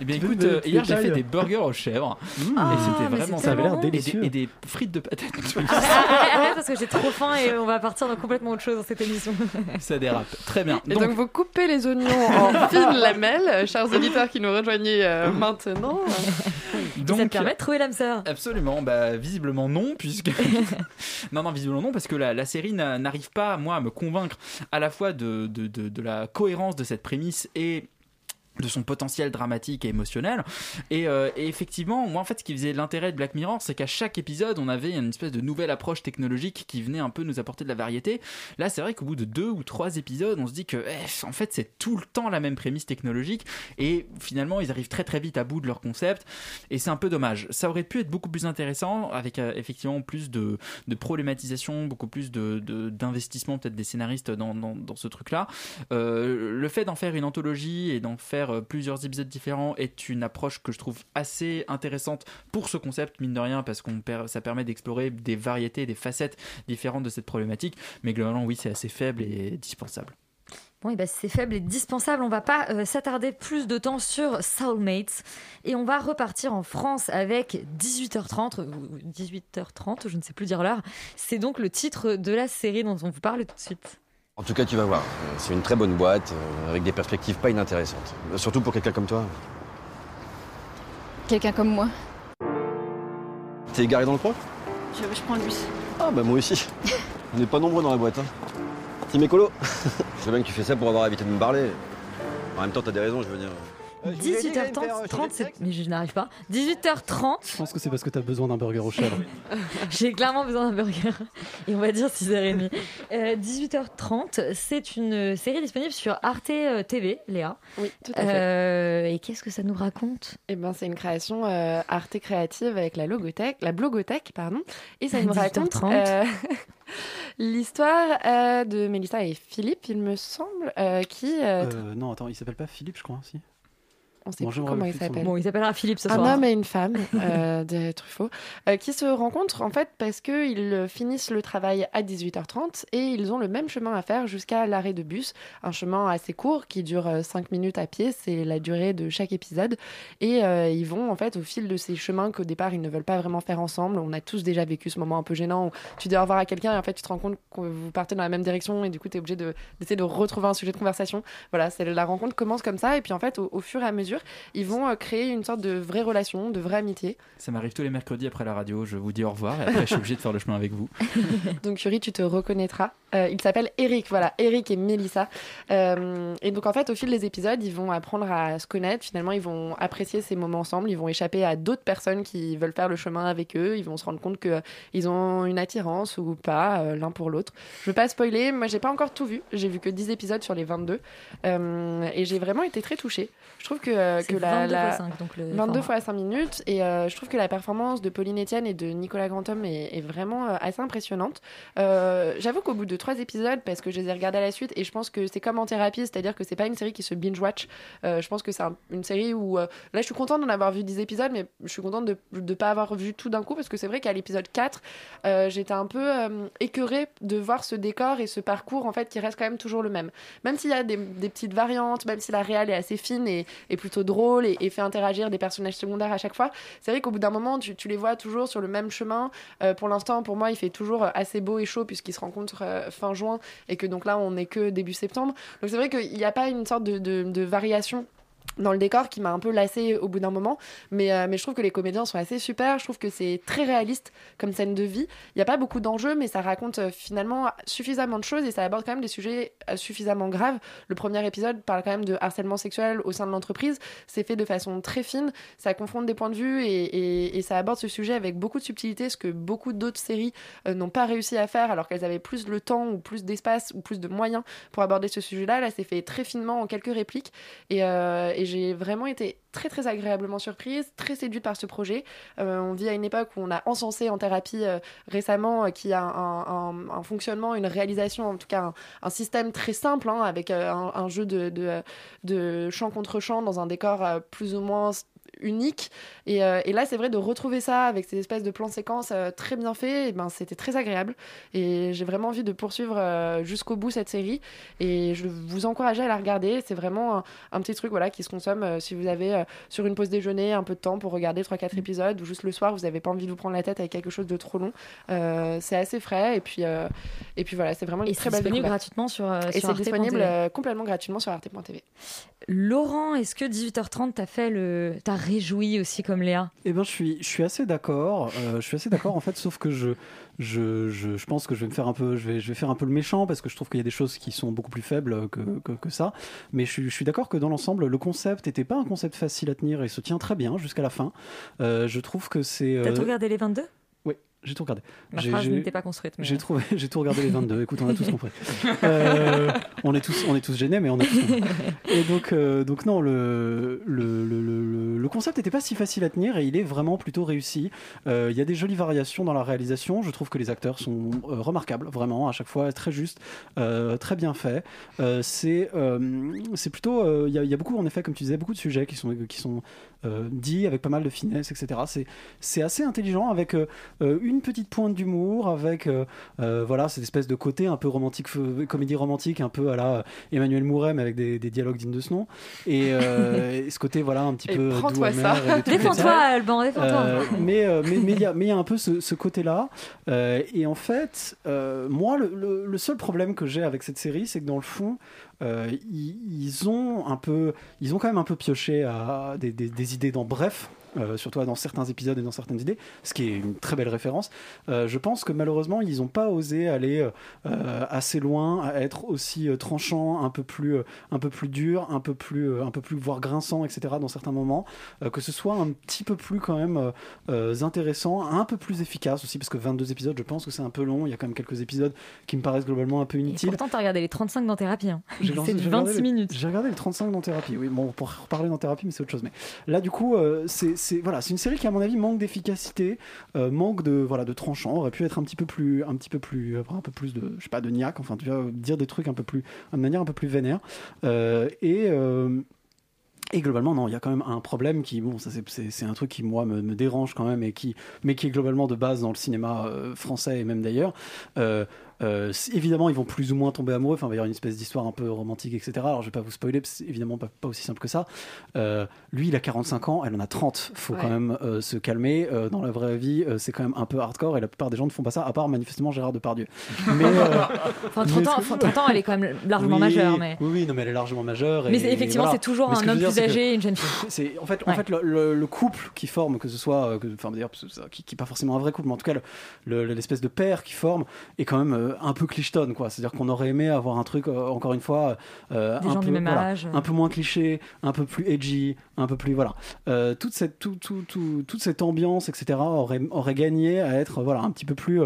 Eh bien,
Tu
écoute,
me
euh, hier j'ai fait des burgers aux chèvres.
Ah,
et c'était
mais
vraiment
c'est Ça avait l'air
Et des-
délicieux.
Et des, frites de patates.
Arrête, arrête, parce que j'ai trop faim et on va partir dans complètement autre chose dans cette émission.
Ça dérape. Très bien.
Et donc, vous coupez les oignons en fines lamelles, euh, chers auditeurs qui nous rejoignez euh, maintenant.
Donc,
ça te permet de trouver l'âme sœur.
Absolument, bah visiblement non, puisque non non visiblement non parce que la, la série n'a- n'arrive pas moi à me convaincre à la de la cohérence de cette prémisse et de son potentiel dramatique et émotionnel. Et, euh, et effectivement moi en fait ce qui faisait l'intérêt de Black Mirror c'est qu'à chaque épisode on avait une espèce de nouvelle approche technologique qui venait un peu nous apporter de la variété. Là c'est vrai qu'au bout de deux ou trois épisodes on se dit que eh, en fait c'est tout le temps la même prémisse technologique. Et finalement ils arrivent très très vite à bout de leur concept. Et c'est un peu dommage. Ça aurait pu être beaucoup plus intéressant avec euh, effectivement plus de, de problématisation beaucoup plus de de- d'investissement peut-être des scénaristes dans, dans, ce truc là le fait d'en faire une anthologie et d'en faire euh, plusieurs épisodes différents est une approche que je trouve assez intéressante pour ce concept mine de rien parce qu'on ça permet d'explorer des variétés des facettes différentes de cette problématique mais globalement oui c'est assez faible et dispensable
Bon, et ben c'est faible et dispensable. On va pas euh, s'attarder plus de temps sur Soulmates. Et on va repartir en France avec 18h30, ou 18h30, je ne sais plus dire l'heure. C'est donc le titre de la série dont on vous parle tout de suite.
En tout cas, tu vas voir. Euh, C'est une très bonne boîte, euh, avec des perspectives pas inintéressantes. Surtout pour quelqu'un comme toi.
Quelqu'un comme moi.
T'es garé dans le coin?
Je, je prends le bus.
Ah bah moi aussi. On n'est pas nombreux dans la boîte. Hein. Team écolo Je sais bien que tu fais ça pour avoir évité de me parler. En même temps, t'as des raisons, je veux dire.
18h30, c'est- mais je n'arrive pas. 18h30,
Je pense que c'est parce que t'as besoin d'un burger au chèvre.
j'ai clairement besoin d'un burger. Et on va dire 6h30. Euh, 18h30, c'est une série disponible sur Arte euh, TV, Léa.
Oui, tout à fait.
Euh, et qu'est-ce que ça nous raconte?
Eh ben, c'est une création euh, Arte créative avec la logothèque, la blogothèque, pardon. Et ça nous raconte
18h30.
euh, l'histoire euh, de Mélissa et Philippe, il me semble, euh, qui. euh,
Euh, non, attends, il s'appelle pas Philippe, je crois, si.
On sait
Bon,
plus comment
rappelle
il s'appelle.
Bon, il s'appellera Philippe ce
un
soir.
homme et une femme euh, de Truffaut euh, qui se rencontrent en fait parce qu'ils finissent le travail à 18h30 et ils ont le même chemin à faire jusqu'à l'arrêt de bus, un chemin assez court qui dure 5 minutes à pied, c'est la durée de chaque épisode et euh, ils vont en fait au fil de ces chemins qu'au départ ils ne veulent pas vraiment faire ensemble. On a tous déjà vécu ce moment un peu gênant où tu dis au revoir à quelqu'un et en fait tu te rends compte que vous partez dans la même direction et du coup tu es obligé de- d'essayer de, retrouver un sujet de conversation. Voilà, la rencontre commence comme ça et puis en fait au, au fur et à mesure ils vont euh, créer une sorte de vraie relation, de vraie amitié.
ça m'arrive tous les mercredis après la radio je vous dis au revoir et après je suis obligé de faire le chemin avec vous
Donc Yuri, tu te reconnaîtras. Euh, il s'appelle Eric, voilà, Eric et Melissa. Euh, et donc en fait, au fil des épisodes, ils vont apprendre à se connaître. Finalement, ils vont apprécier ces moments ensemble. Ils vont échapper à d'autres personnes qui veulent faire le chemin avec eux. Ils vont se rendre compte que euh, ont une attirance ou pas euh, l'un pour l'autre. Je veux pas spoiler. Moi, j'ai pas encore tout vu. J'ai vu que 10 épisodes sur les 22 Euh, et j'ai vraiment été très touchée. Je trouve que euh, que la,
22
la-
fois 5, donc le
22
format.
fois 5 minutes et euh, je trouve que la performance de Pauline Etienne et de Nicolas Grantom est, est vraiment euh, assez impressionnante. J'avoue qu'au bout de trois épisodes, parce que je les ai regardés à la suite, et je pense que c'est comme en thérapie, c'est-à-dire que c'est pas une série qui se binge-watch. Je pense que c'est un- une série où là je suis contente d'en avoir vu 10 épisodes, mais je suis contente de ne pas avoir vu tout d'un coup parce que c'est vrai qu'à l'épisode 4, euh, j'étais un peu écœurée de voir ce décor et ce parcours en fait qui reste quand même toujours le même. Même s'il y a des, des petites variantes, même si la réal est assez fine et, et plutôt drôle et, fait interagir des personnages secondaires à chaque fois, c'est vrai qu'au bout d'un moment tu, les vois toujours sur le même chemin. Euh, pour l'instant, pour moi, il fait toujours assez beau et chaud puisqu'ils se rencontrent euh, fin juin et que donc là on n'est que début septembre. Donc c'est vrai qu'il n'y a pas une sorte de variation dans le décor qui m'a un peu lassé au bout d'un moment. Mais, euh, mais je trouve que les comédiens sont assez super. Je trouve que c'est très réaliste comme scène de vie. Il n'y a pas beaucoup d'enjeux mais ça raconte euh, finalement suffisamment de choses et ça aborde quand même des sujets euh, suffisamment graves. Le premier épisode parle quand même de harcèlement sexuel au sein de l'entreprise. C'est fait de façon très fine. Ça confronte des points de vue et, et- ça aborde ce sujet avec beaucoup de subtilité ce que beaucoup d'autres séries n'ont pas réussi à faire alors qu'elles avaient plus le temps ou plus d'espace ou plus de moyens pour aborder ce sujet là c'est fait très finement en quelques répliques. Et, et j'ai vraiment été très très agréablement surprise, très séduite par ce projet. Euh, on vit à une époque où on a encensé en thérapie euh, récemment euh, qui a un, fonctionnement, une réalisation, en tout cas un, système très simple hein, avec un, jeu de, de, de champ contre champ dans un décor plus ou moins unique. Et, euh, et là, c'est vrai de retrouver ça avec ces espèces de plans séquences euh, très bien faits, et ben, c'était très agréable. Et j'ai vraiment envie de poursuivre euh, jusqu'au bout cette série. Et je vous encourage à la regarder. C'est vraiment un, un petit truc voilà, qui se consomme si vous avez sur une pause déjeuner un peu de temps pour regarder 3-4 épisodes ou juste le soir, vous n'avez pas envie de vous prendre la tête avec quelque chose de trop long. C'est assez frais. Et puis, et puis voilà, c'est vraiment une
Et
très belle
disponible
découverte.
gratuitement sur,
Et c'est disponible complètement gratuitement sur arte.tv.
Laurent, est-ce que 18h30 t'as fait le, t'as réjoui aussi comme Léa
Eh ben, je suis, je suis assez d'accord. euh, je suis assez d'accord en fait, sauf que je, je, je, je pense que je vais me faire un peu, je vais, je vais faire un peu le méchant parce que je trouve qu'il y a des choses qui sont beaucoup plus faibles que, que, que ça. Mais je, suis- je suis d'accord que dans l'ensemble, le concept n'était pas un concept facile à tenir et se tient très bien jusqu'à la fin. Euh, je trouve que c'est.
T'as
euh,
tout regardé les 22
Oui, j'ai tout regardé.
Ma phrase n'était pas construite.
J'ai trouvé, j'ai tout regardé les 22. Écoute, on a tous compris. Euh, on est tous, on est tous gênés, mais on a tous compris. Et donc, euh, donc non, le, le, le, le, le concept n'était pas si facile à tenir et il est vraiment plutôt réussi. Euh, Il y a des jolies variations dans la réalisation. Je trouve que les acteurs sont remarquables, vraiment, à chaque fois très juste, très bien fait. C'est, c'est plutôt, il y, y a beaucoup, en effet, comme tu disais, beaucoup de sujets qui sont, qui sont euh, dits avec pas mal de finesse, etc. C'est, c'est assez intelligent avec euh, euh, une petite pointe d'humour, avec voilà cette espèce de côté un peu romantique, comédie romantique, un peu à la Emmanuel Mouret, mais avec des, des dialogues dignes de ce nom. Et, euh, et ce côté voilà un petit
Et
peu doux,
prends-toi
amer
Défends-toi. Alban, défends-toi.
Euh, mais euh, mais mais il y a mais il y a un peu ce, ce côté-là. Euh, et en fait, euh, moi le, le- le seul problème que j'ai avec cette série, c'est que dans le fond, euh, ils, ils ont un peu, ils ont quand même un peu pioché à des idées dans Bref. Euh, surtout dans certains épisodes et dans certaines idées, ce qui est une très belle référence. Euh, je pense que malheureusement, ils n'ont pas osé aller euh, assez loin, à être aussi tranchant, un peu plus, un peu plus dur, un peu plus, un peu plus voire grinçant, etc. Dans certains moments, que ce soit un petit peu plus quand même intéressant, un peu plus efficace aussi, parce que 22 épisodes, je pense que c'est un peu long. Il y a quand même quelques épisodes qui me paraissent globalement un peu
Et
inutiles.
pourtant, t'as regardé les 35 dans thérapie. hein.
J'ai lancé-
C'est du
j'ai regardé
26
les-
minutes.
J'ai regardé le 35 dans thérapie. Oui, bon, pour reparler dans thérapie, mais c'est autre chose. Mais là, du coup, c'est c'est- voilà, c'est une série qui, à mon avis, manque d'efficacité, euh, manque de voilà de tranchant. Aurait pu être un petit peu plus, un petit peu plus, avoir un peu plus de, je sais pas, de niaque. Enfin, dire des trucs un peu plus, de manière un peu plus vénère. Euh, et euh, globalement, non, il y a quand même un problème qui, bon, ça c'est- un truc qui moi me, dérange quand même et qui, mais qui est globalement de base dans le cinéma euh, français et même d'ailleurs. Euh, euh, évidemment, ils vont plus ou moins tomber amoureux. Enfin, il va y avoir une espèce d'histoire un peu romantique, etc. Alors, je vais pas vous spoiler, c'est évidemment pas, pas aussi simple que ça. Euh, lui, il a 45 ans, elle en a 30. Faut quand même euh, se calmer. Dans la vraie vie, c'est quand même un peu hardcore et la plupart des gens ne font pas ça, à part manifestement Gérard Depardieu. Mais,
Enfin, 30
mais
ans,
ce que-
enfin, 30 ans, elle est quand même largement
oui,
majeure. Mais,
Oui, oui, non, mais elle est largement majeure.
mais
et-
effectivement,
voilà.
c'est toujours
ce
un homme
dire,
plus âgé et une jeune fille.
c'est en fait, en fait le, le- le couple qui forme, que ce soit, que- enfin d'ailleurs, qui, qui est pas forcément un vrai couple, mais en tout cas le- le- l'espèce de père qui forme est quand même euh, un peu clichetonne, quoi. C'est-à-dire qu'on aurait aimé avoir un truc, euh, encore une fois, euh, un peu, voilà, un peu moins cliché, un peu plus edgy, un peu plus voilà. Toute cette, tout, tout- tout- toute cette ambiance, etc. aurait, aurait gagné à être, voilà, un petit peu plus,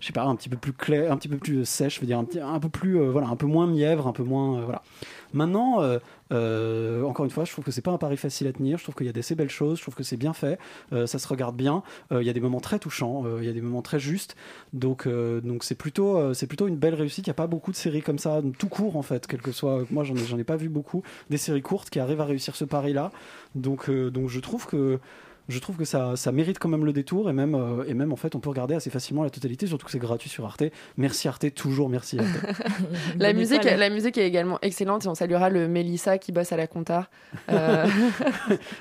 je sais pas, un petit peu plus clair, un petit peu plus sèche, je veux dire, un, petit, un peu plus, voilà, un peu moins mièvre, un peu moins, voilà. Maintenant, euh, euh, encore une fois, je trouve que c'est pas un pari facile à tenir. Je trouve qu'il y a d'assez belles choses. Je trouve que c'est bien fait. Euh, ça se regarde bien. Il y a des moments très touchants. Il y a des moments très justes. Donc, donc c'est plutôt, c'est plutôt une belle réussite. Il n'y a pas beaucoup de séries comme ça, tout court en fait, quel que soit. Moi, j'en ai, j'en ai pas vu beaucoup. Des séries courtes qui arrivent à réussir ce pari-là. Donc, donc je trouve que je trouve que ça, ça mérite quand même le détour et même, euh, et même en fait on peut regarder assez facilement la totalité, surtout que c'est gratuit sur Arte. Merci Arte, toujours merci Arte.
La musique, la musique est également excellente et on saluera le Mélissa qui bosse à la compta. Euh,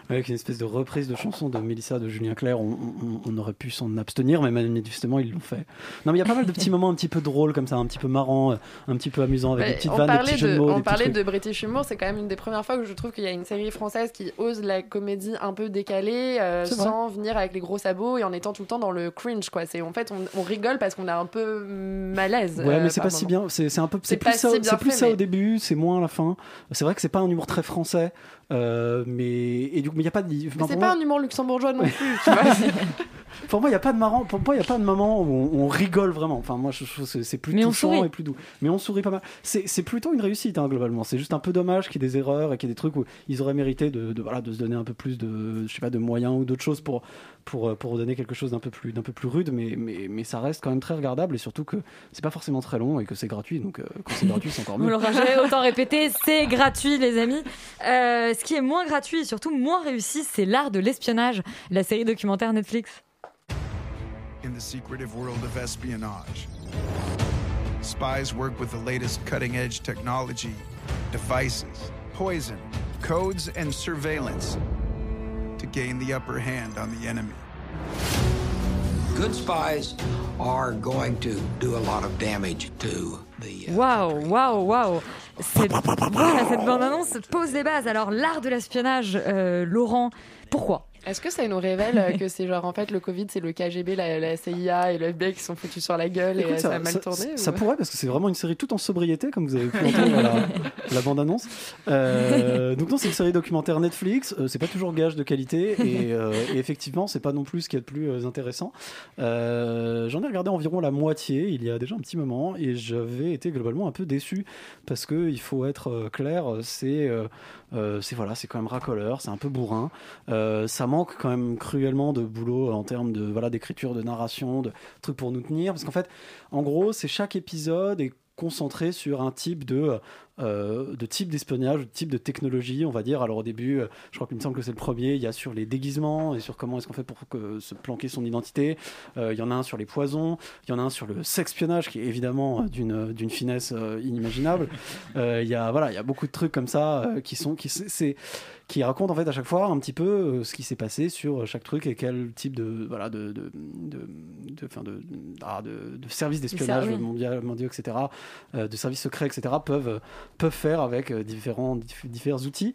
Avec une espèce de reprise de chanson de Mélissa de Julien Clerc, on, on- on aurait pu s'en abstenir, mais manifestement ils l'ont fait. Non, mais il y a pas mal de petits moments un petit peu drôles comme ça, un petit peu marrants, un petit peu amusants, avec des petites vannes, des petits jeux de mots.
on parlait de British Humour, c'est quand même une des premières fois que je trouve qu'il y a une série française qui ose la comédie un peu décalée, euh,
C'est vrai.
sans venir avec les gros sabots et en étant tout le temps dans le cringe. Quoi. C'est, en fait, on, on rigole parce qu'on a un peu malaise.
Ouais,
euh,
mais c'est
par
pas si bien. C'est c'est un peu,
C'est
c'est plus ça,
si bien
c'est plus
fait,
ça
mais-
au début, c'est moins à la fin. C'est vrai que c'est pas un humour très français, euh, mais et du coup, mais il y a pas de. Enfin,
c'est pas
moi-
un humour luxembourgeois non plus, tu vois.
pour moi, il y a pas de marrant. Pour moi, il y a pas de moment où on, on rigole vraiment. Enfin, moi, je trouve que c'est plus
Mais on
touchant
sourit.
et plus doux. Mais on sourit pas mal. C'est plutôt une réussite hein, globalement. C'est juste un peu dommage qu'il y ait des erreurs et qu'il y ait des trucs où ils auraient mérité de, de, voilà de se donner un peu plus de je sais pas de moyens ou d'autres choses pour pour euh, pour donner quelque chose d'un peu plus d'un peu plus rude. Mais mais mais ça reste quand même très regardable et surtout que c'est pas forcément très long et que c'est gratuit. Donc euh, quand c'est gratuit, c'est encore
On
mieux.
l'aura jamais autant répété, c'est gratuit les amis. Euh, ce qui est moins gratuit et surtout moins réussi, c'est l'art de l'espionnage, la série documentaire Netflix.
in the secretive world of espionage. Spies work with the latest cutting edge technology, devices, poison, codes, and surveillance to gain the upper hand on the enemy.
Good spies are going to do a lot of damage to the. uh,
Waouh, waouh, waouh. Cette, voilà, cette bande-annonce pose des bases. Alors, l'art de l'espionnage, euh, Laurent, pourquoi?
Est-ce que ça nous révèle euh, que c'est genre en fait le Covid, c'est le KGB, la, la CIA et le FBI qui sont foutus sur la gueule et
Écoute,
ça, a mal tourné
ça
ou-
pourrait parce que c'est vraiment une série tout en sobriété comme vous avez pu entendre à la, la bande annonce. Euh, donc non, c'est une série documentaire Netflix. Euh, c'est pas toujours gage de qualité et, euh, et effectivement, c'est pas non plus ce qu'il y a de plus intéressant. J'en ai regardé environ la moitié il y a déjà un petit moment et j'avais été globalement un peu déçu parce que il faut être clair, c'est c'est voilà, c'est quand même racoleur, c'est un peu bourrin. Euh, ça manque quand même cruellement de boulot en termes de voilà d'écriture, de narration, de trucs pour nous tenir. Parce qu'en fait, en gros, c'est chaque épisode est concentré sur un type de euh, de type d'espionnage, de type de technologie, on va dire. Alors au début, euh, je crois qu'il me semble que c'est le premier. Il y a sur les déguisements et sur comment est-ce qu'on fait pour que, se planquer son identité. Euh, il y en a un sur les poisons. Il y en a un sur le sexpionnage qui est évidemment d'une d'une finesse euh, inimaginable. Il y a voilà, il y a beaucoup de trucs comme ça qui sont qui c'est- qui en fait à chaque fois un petit peu ce qui s'est passé sur chaque truc et quel type de voilà de de de de, de, ah, de, services d'espionnage mondial mondiaux etc de services secrets etc peuvent peuvent faire avec euh, différents dif- divers outils.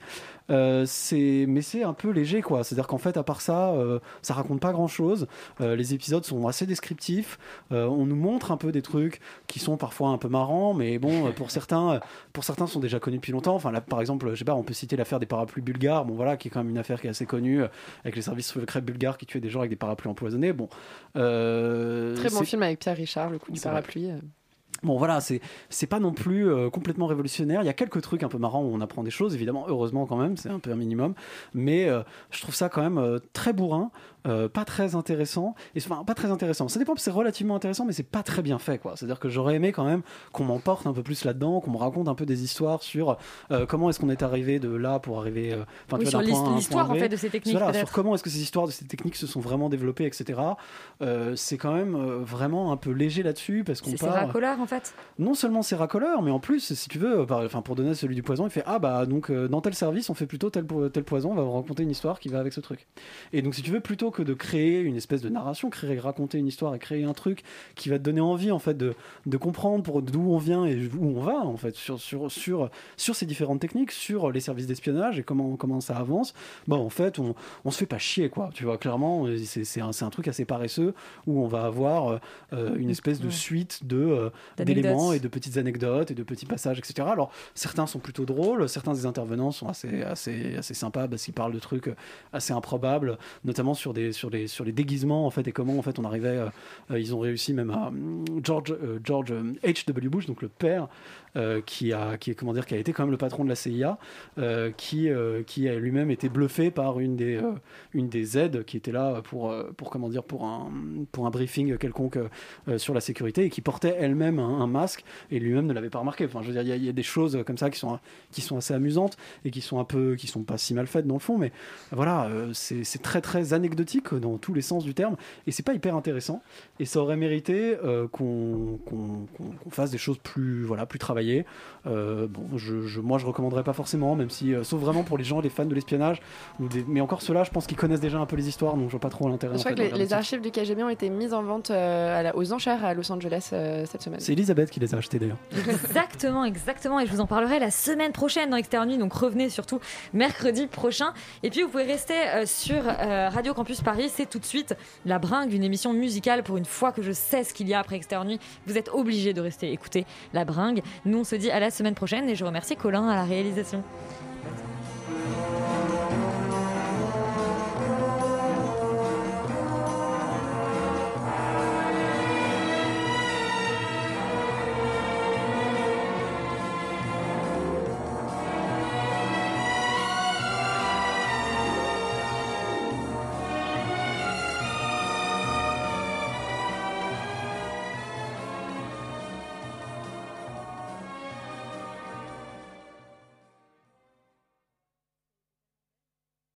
Euh, mais c'est un peu léger quoi. C'est à dire qu'en fait à part ça euh, ça raconte pas grand chose les épisodes sont assez descriptifs. Euh, on nous montre un peu des trucs qui sont parfois un peu marrants mais bon euh, pour certains euh, pour certains sont déjà connus depuis longtemps. Enfin là par exemple je sais pas on peut citer l'affaire des parapluies bulgares. Bon voilà qui est quand même une affaire qui est assez connue euh, avec les services secrets bulgares qui tuaient des gens avec des parapluies empoisonnés. Bon euh,
Très bon film avec Pierre Richard, le coup du
vrai. Bon voilà, c'est c'est pas non plus euh, complètement révolutionnaire. Il y a quelques trucs un peu marrants où on apprend des choses, évidemment, heureusement quand même, c'est un peu un minimum. Mais euh, je trouve ça quand même euh, très bourrin, euh, pas très intéressant. Et enfin, pas très intéressant. Ça dépend, c'est relativement intéressant, mais c'est pas très bien fait, quoi. C'est-à-dire que j'aurais aimé quand même qu'on m'emporte un peu plus là-dedans, qu'on me raconte un peu des histoires sur euh, comment est-ce qu'on est arrivé de là pour arriver. euh,
Oui,
tu
sur
vois,
l'histoire, en fait, de ces techniques,
Voilà, sur comment est-ce que ces histoires de ces techniques se sont vraiment développées, etc. Euh, c'est quand même vraiment un peu léger là-dessus parce qu'on
C'est racoleur en fait.
non seulement c'est racoleur, mais en plus, si tu veux, enfin pour donner celui du poison, il fait ah bah donc dans tel service on fait plutôt tel, tel poison, on va vous raconter une histoire qui va avec ce truc. Et donc si tu veux, plutôt que de créer une espèce de narration, créer, raconter une histoire et créer un truc qui va te donner envie en fait de, de comprendre pour d'où on vient et où on va en fait sur sur sur sur ces différentes techniques, sur les services d'espionnage et comment comment ça avance. Bon en fait on on se fait pas chier quoi, tu vois clairement euh, c'est un, un truc assez paresseux où on va avoir euh, une espèce de suite de euh, d'éléments et de petites anecdotes et de petits passages, etc. Alors, certains sont plutôt drôles, certains des intervenants sont assez, assez, assez sympas parce qu'ils parlent de trucs assez improbables, notamment sur, des, sur, les, sur les déguisements, en fait, et comment, en fait, on arrivait. euh, euh, ils ont réussi même à. hum, George, euh, George H.W. Bush, donc le père, euh, qui, a, qui, comment dire, qui a été quand même le patron de la CIA, qui, qui a lui-même été bluffé par une des, une des aides qui était là pour, pour, comment dire, pour, un, pour un briefing quelconque sur la sécurité et qui portait elle-même un, masque et lui-même ne l'avait pas remarqué. Enfin, je veux dire, il y a- des choses comme ça qui sont, qui sont assez amusantes et qui sont un peu, qui sont pas si mal faites dans le fond, mais voilà, c'est c'est très très anecdotique dans tous les sens du terme et c'est pas hyper intéressant et ça aurait mérité euh, qu'on fasse des choses plus, voilà, plus travaillées. Euh, bon, je, je- moi je recommanderais pas forcément, même si, euh, sauf vraiment pour les gens, les fans de l'espionnage, des- mais encore ceux-là, je pense qu'ils connaissent déjà un peu les histoires, donc je vois pas trop l'intérêt.
Je
en
crois
fait,
que les, archives du KGB ont été mises en vente euh, à la- aux enchères à Los Angeles euh, cette semaine.
C'est Elisabeth qui les a achetés d'ailleurs.
Exactement, exactement. Et je vous en parlerai la semaine prochaine dans Externe Nuit. Donc revenez surtout mercredi prochain. Et puis vous pouvez rester euh, sur euh, Radio Campus Paris, c'est tout de suite la bringue, une émission musicale pour une fois que je sais ce qu'il y a après Externe Nuit. Vous êtes obligés de rester écouter la bringue. Nous, on se dit à la semaine prochaine et je remercie Colin à la réalisation.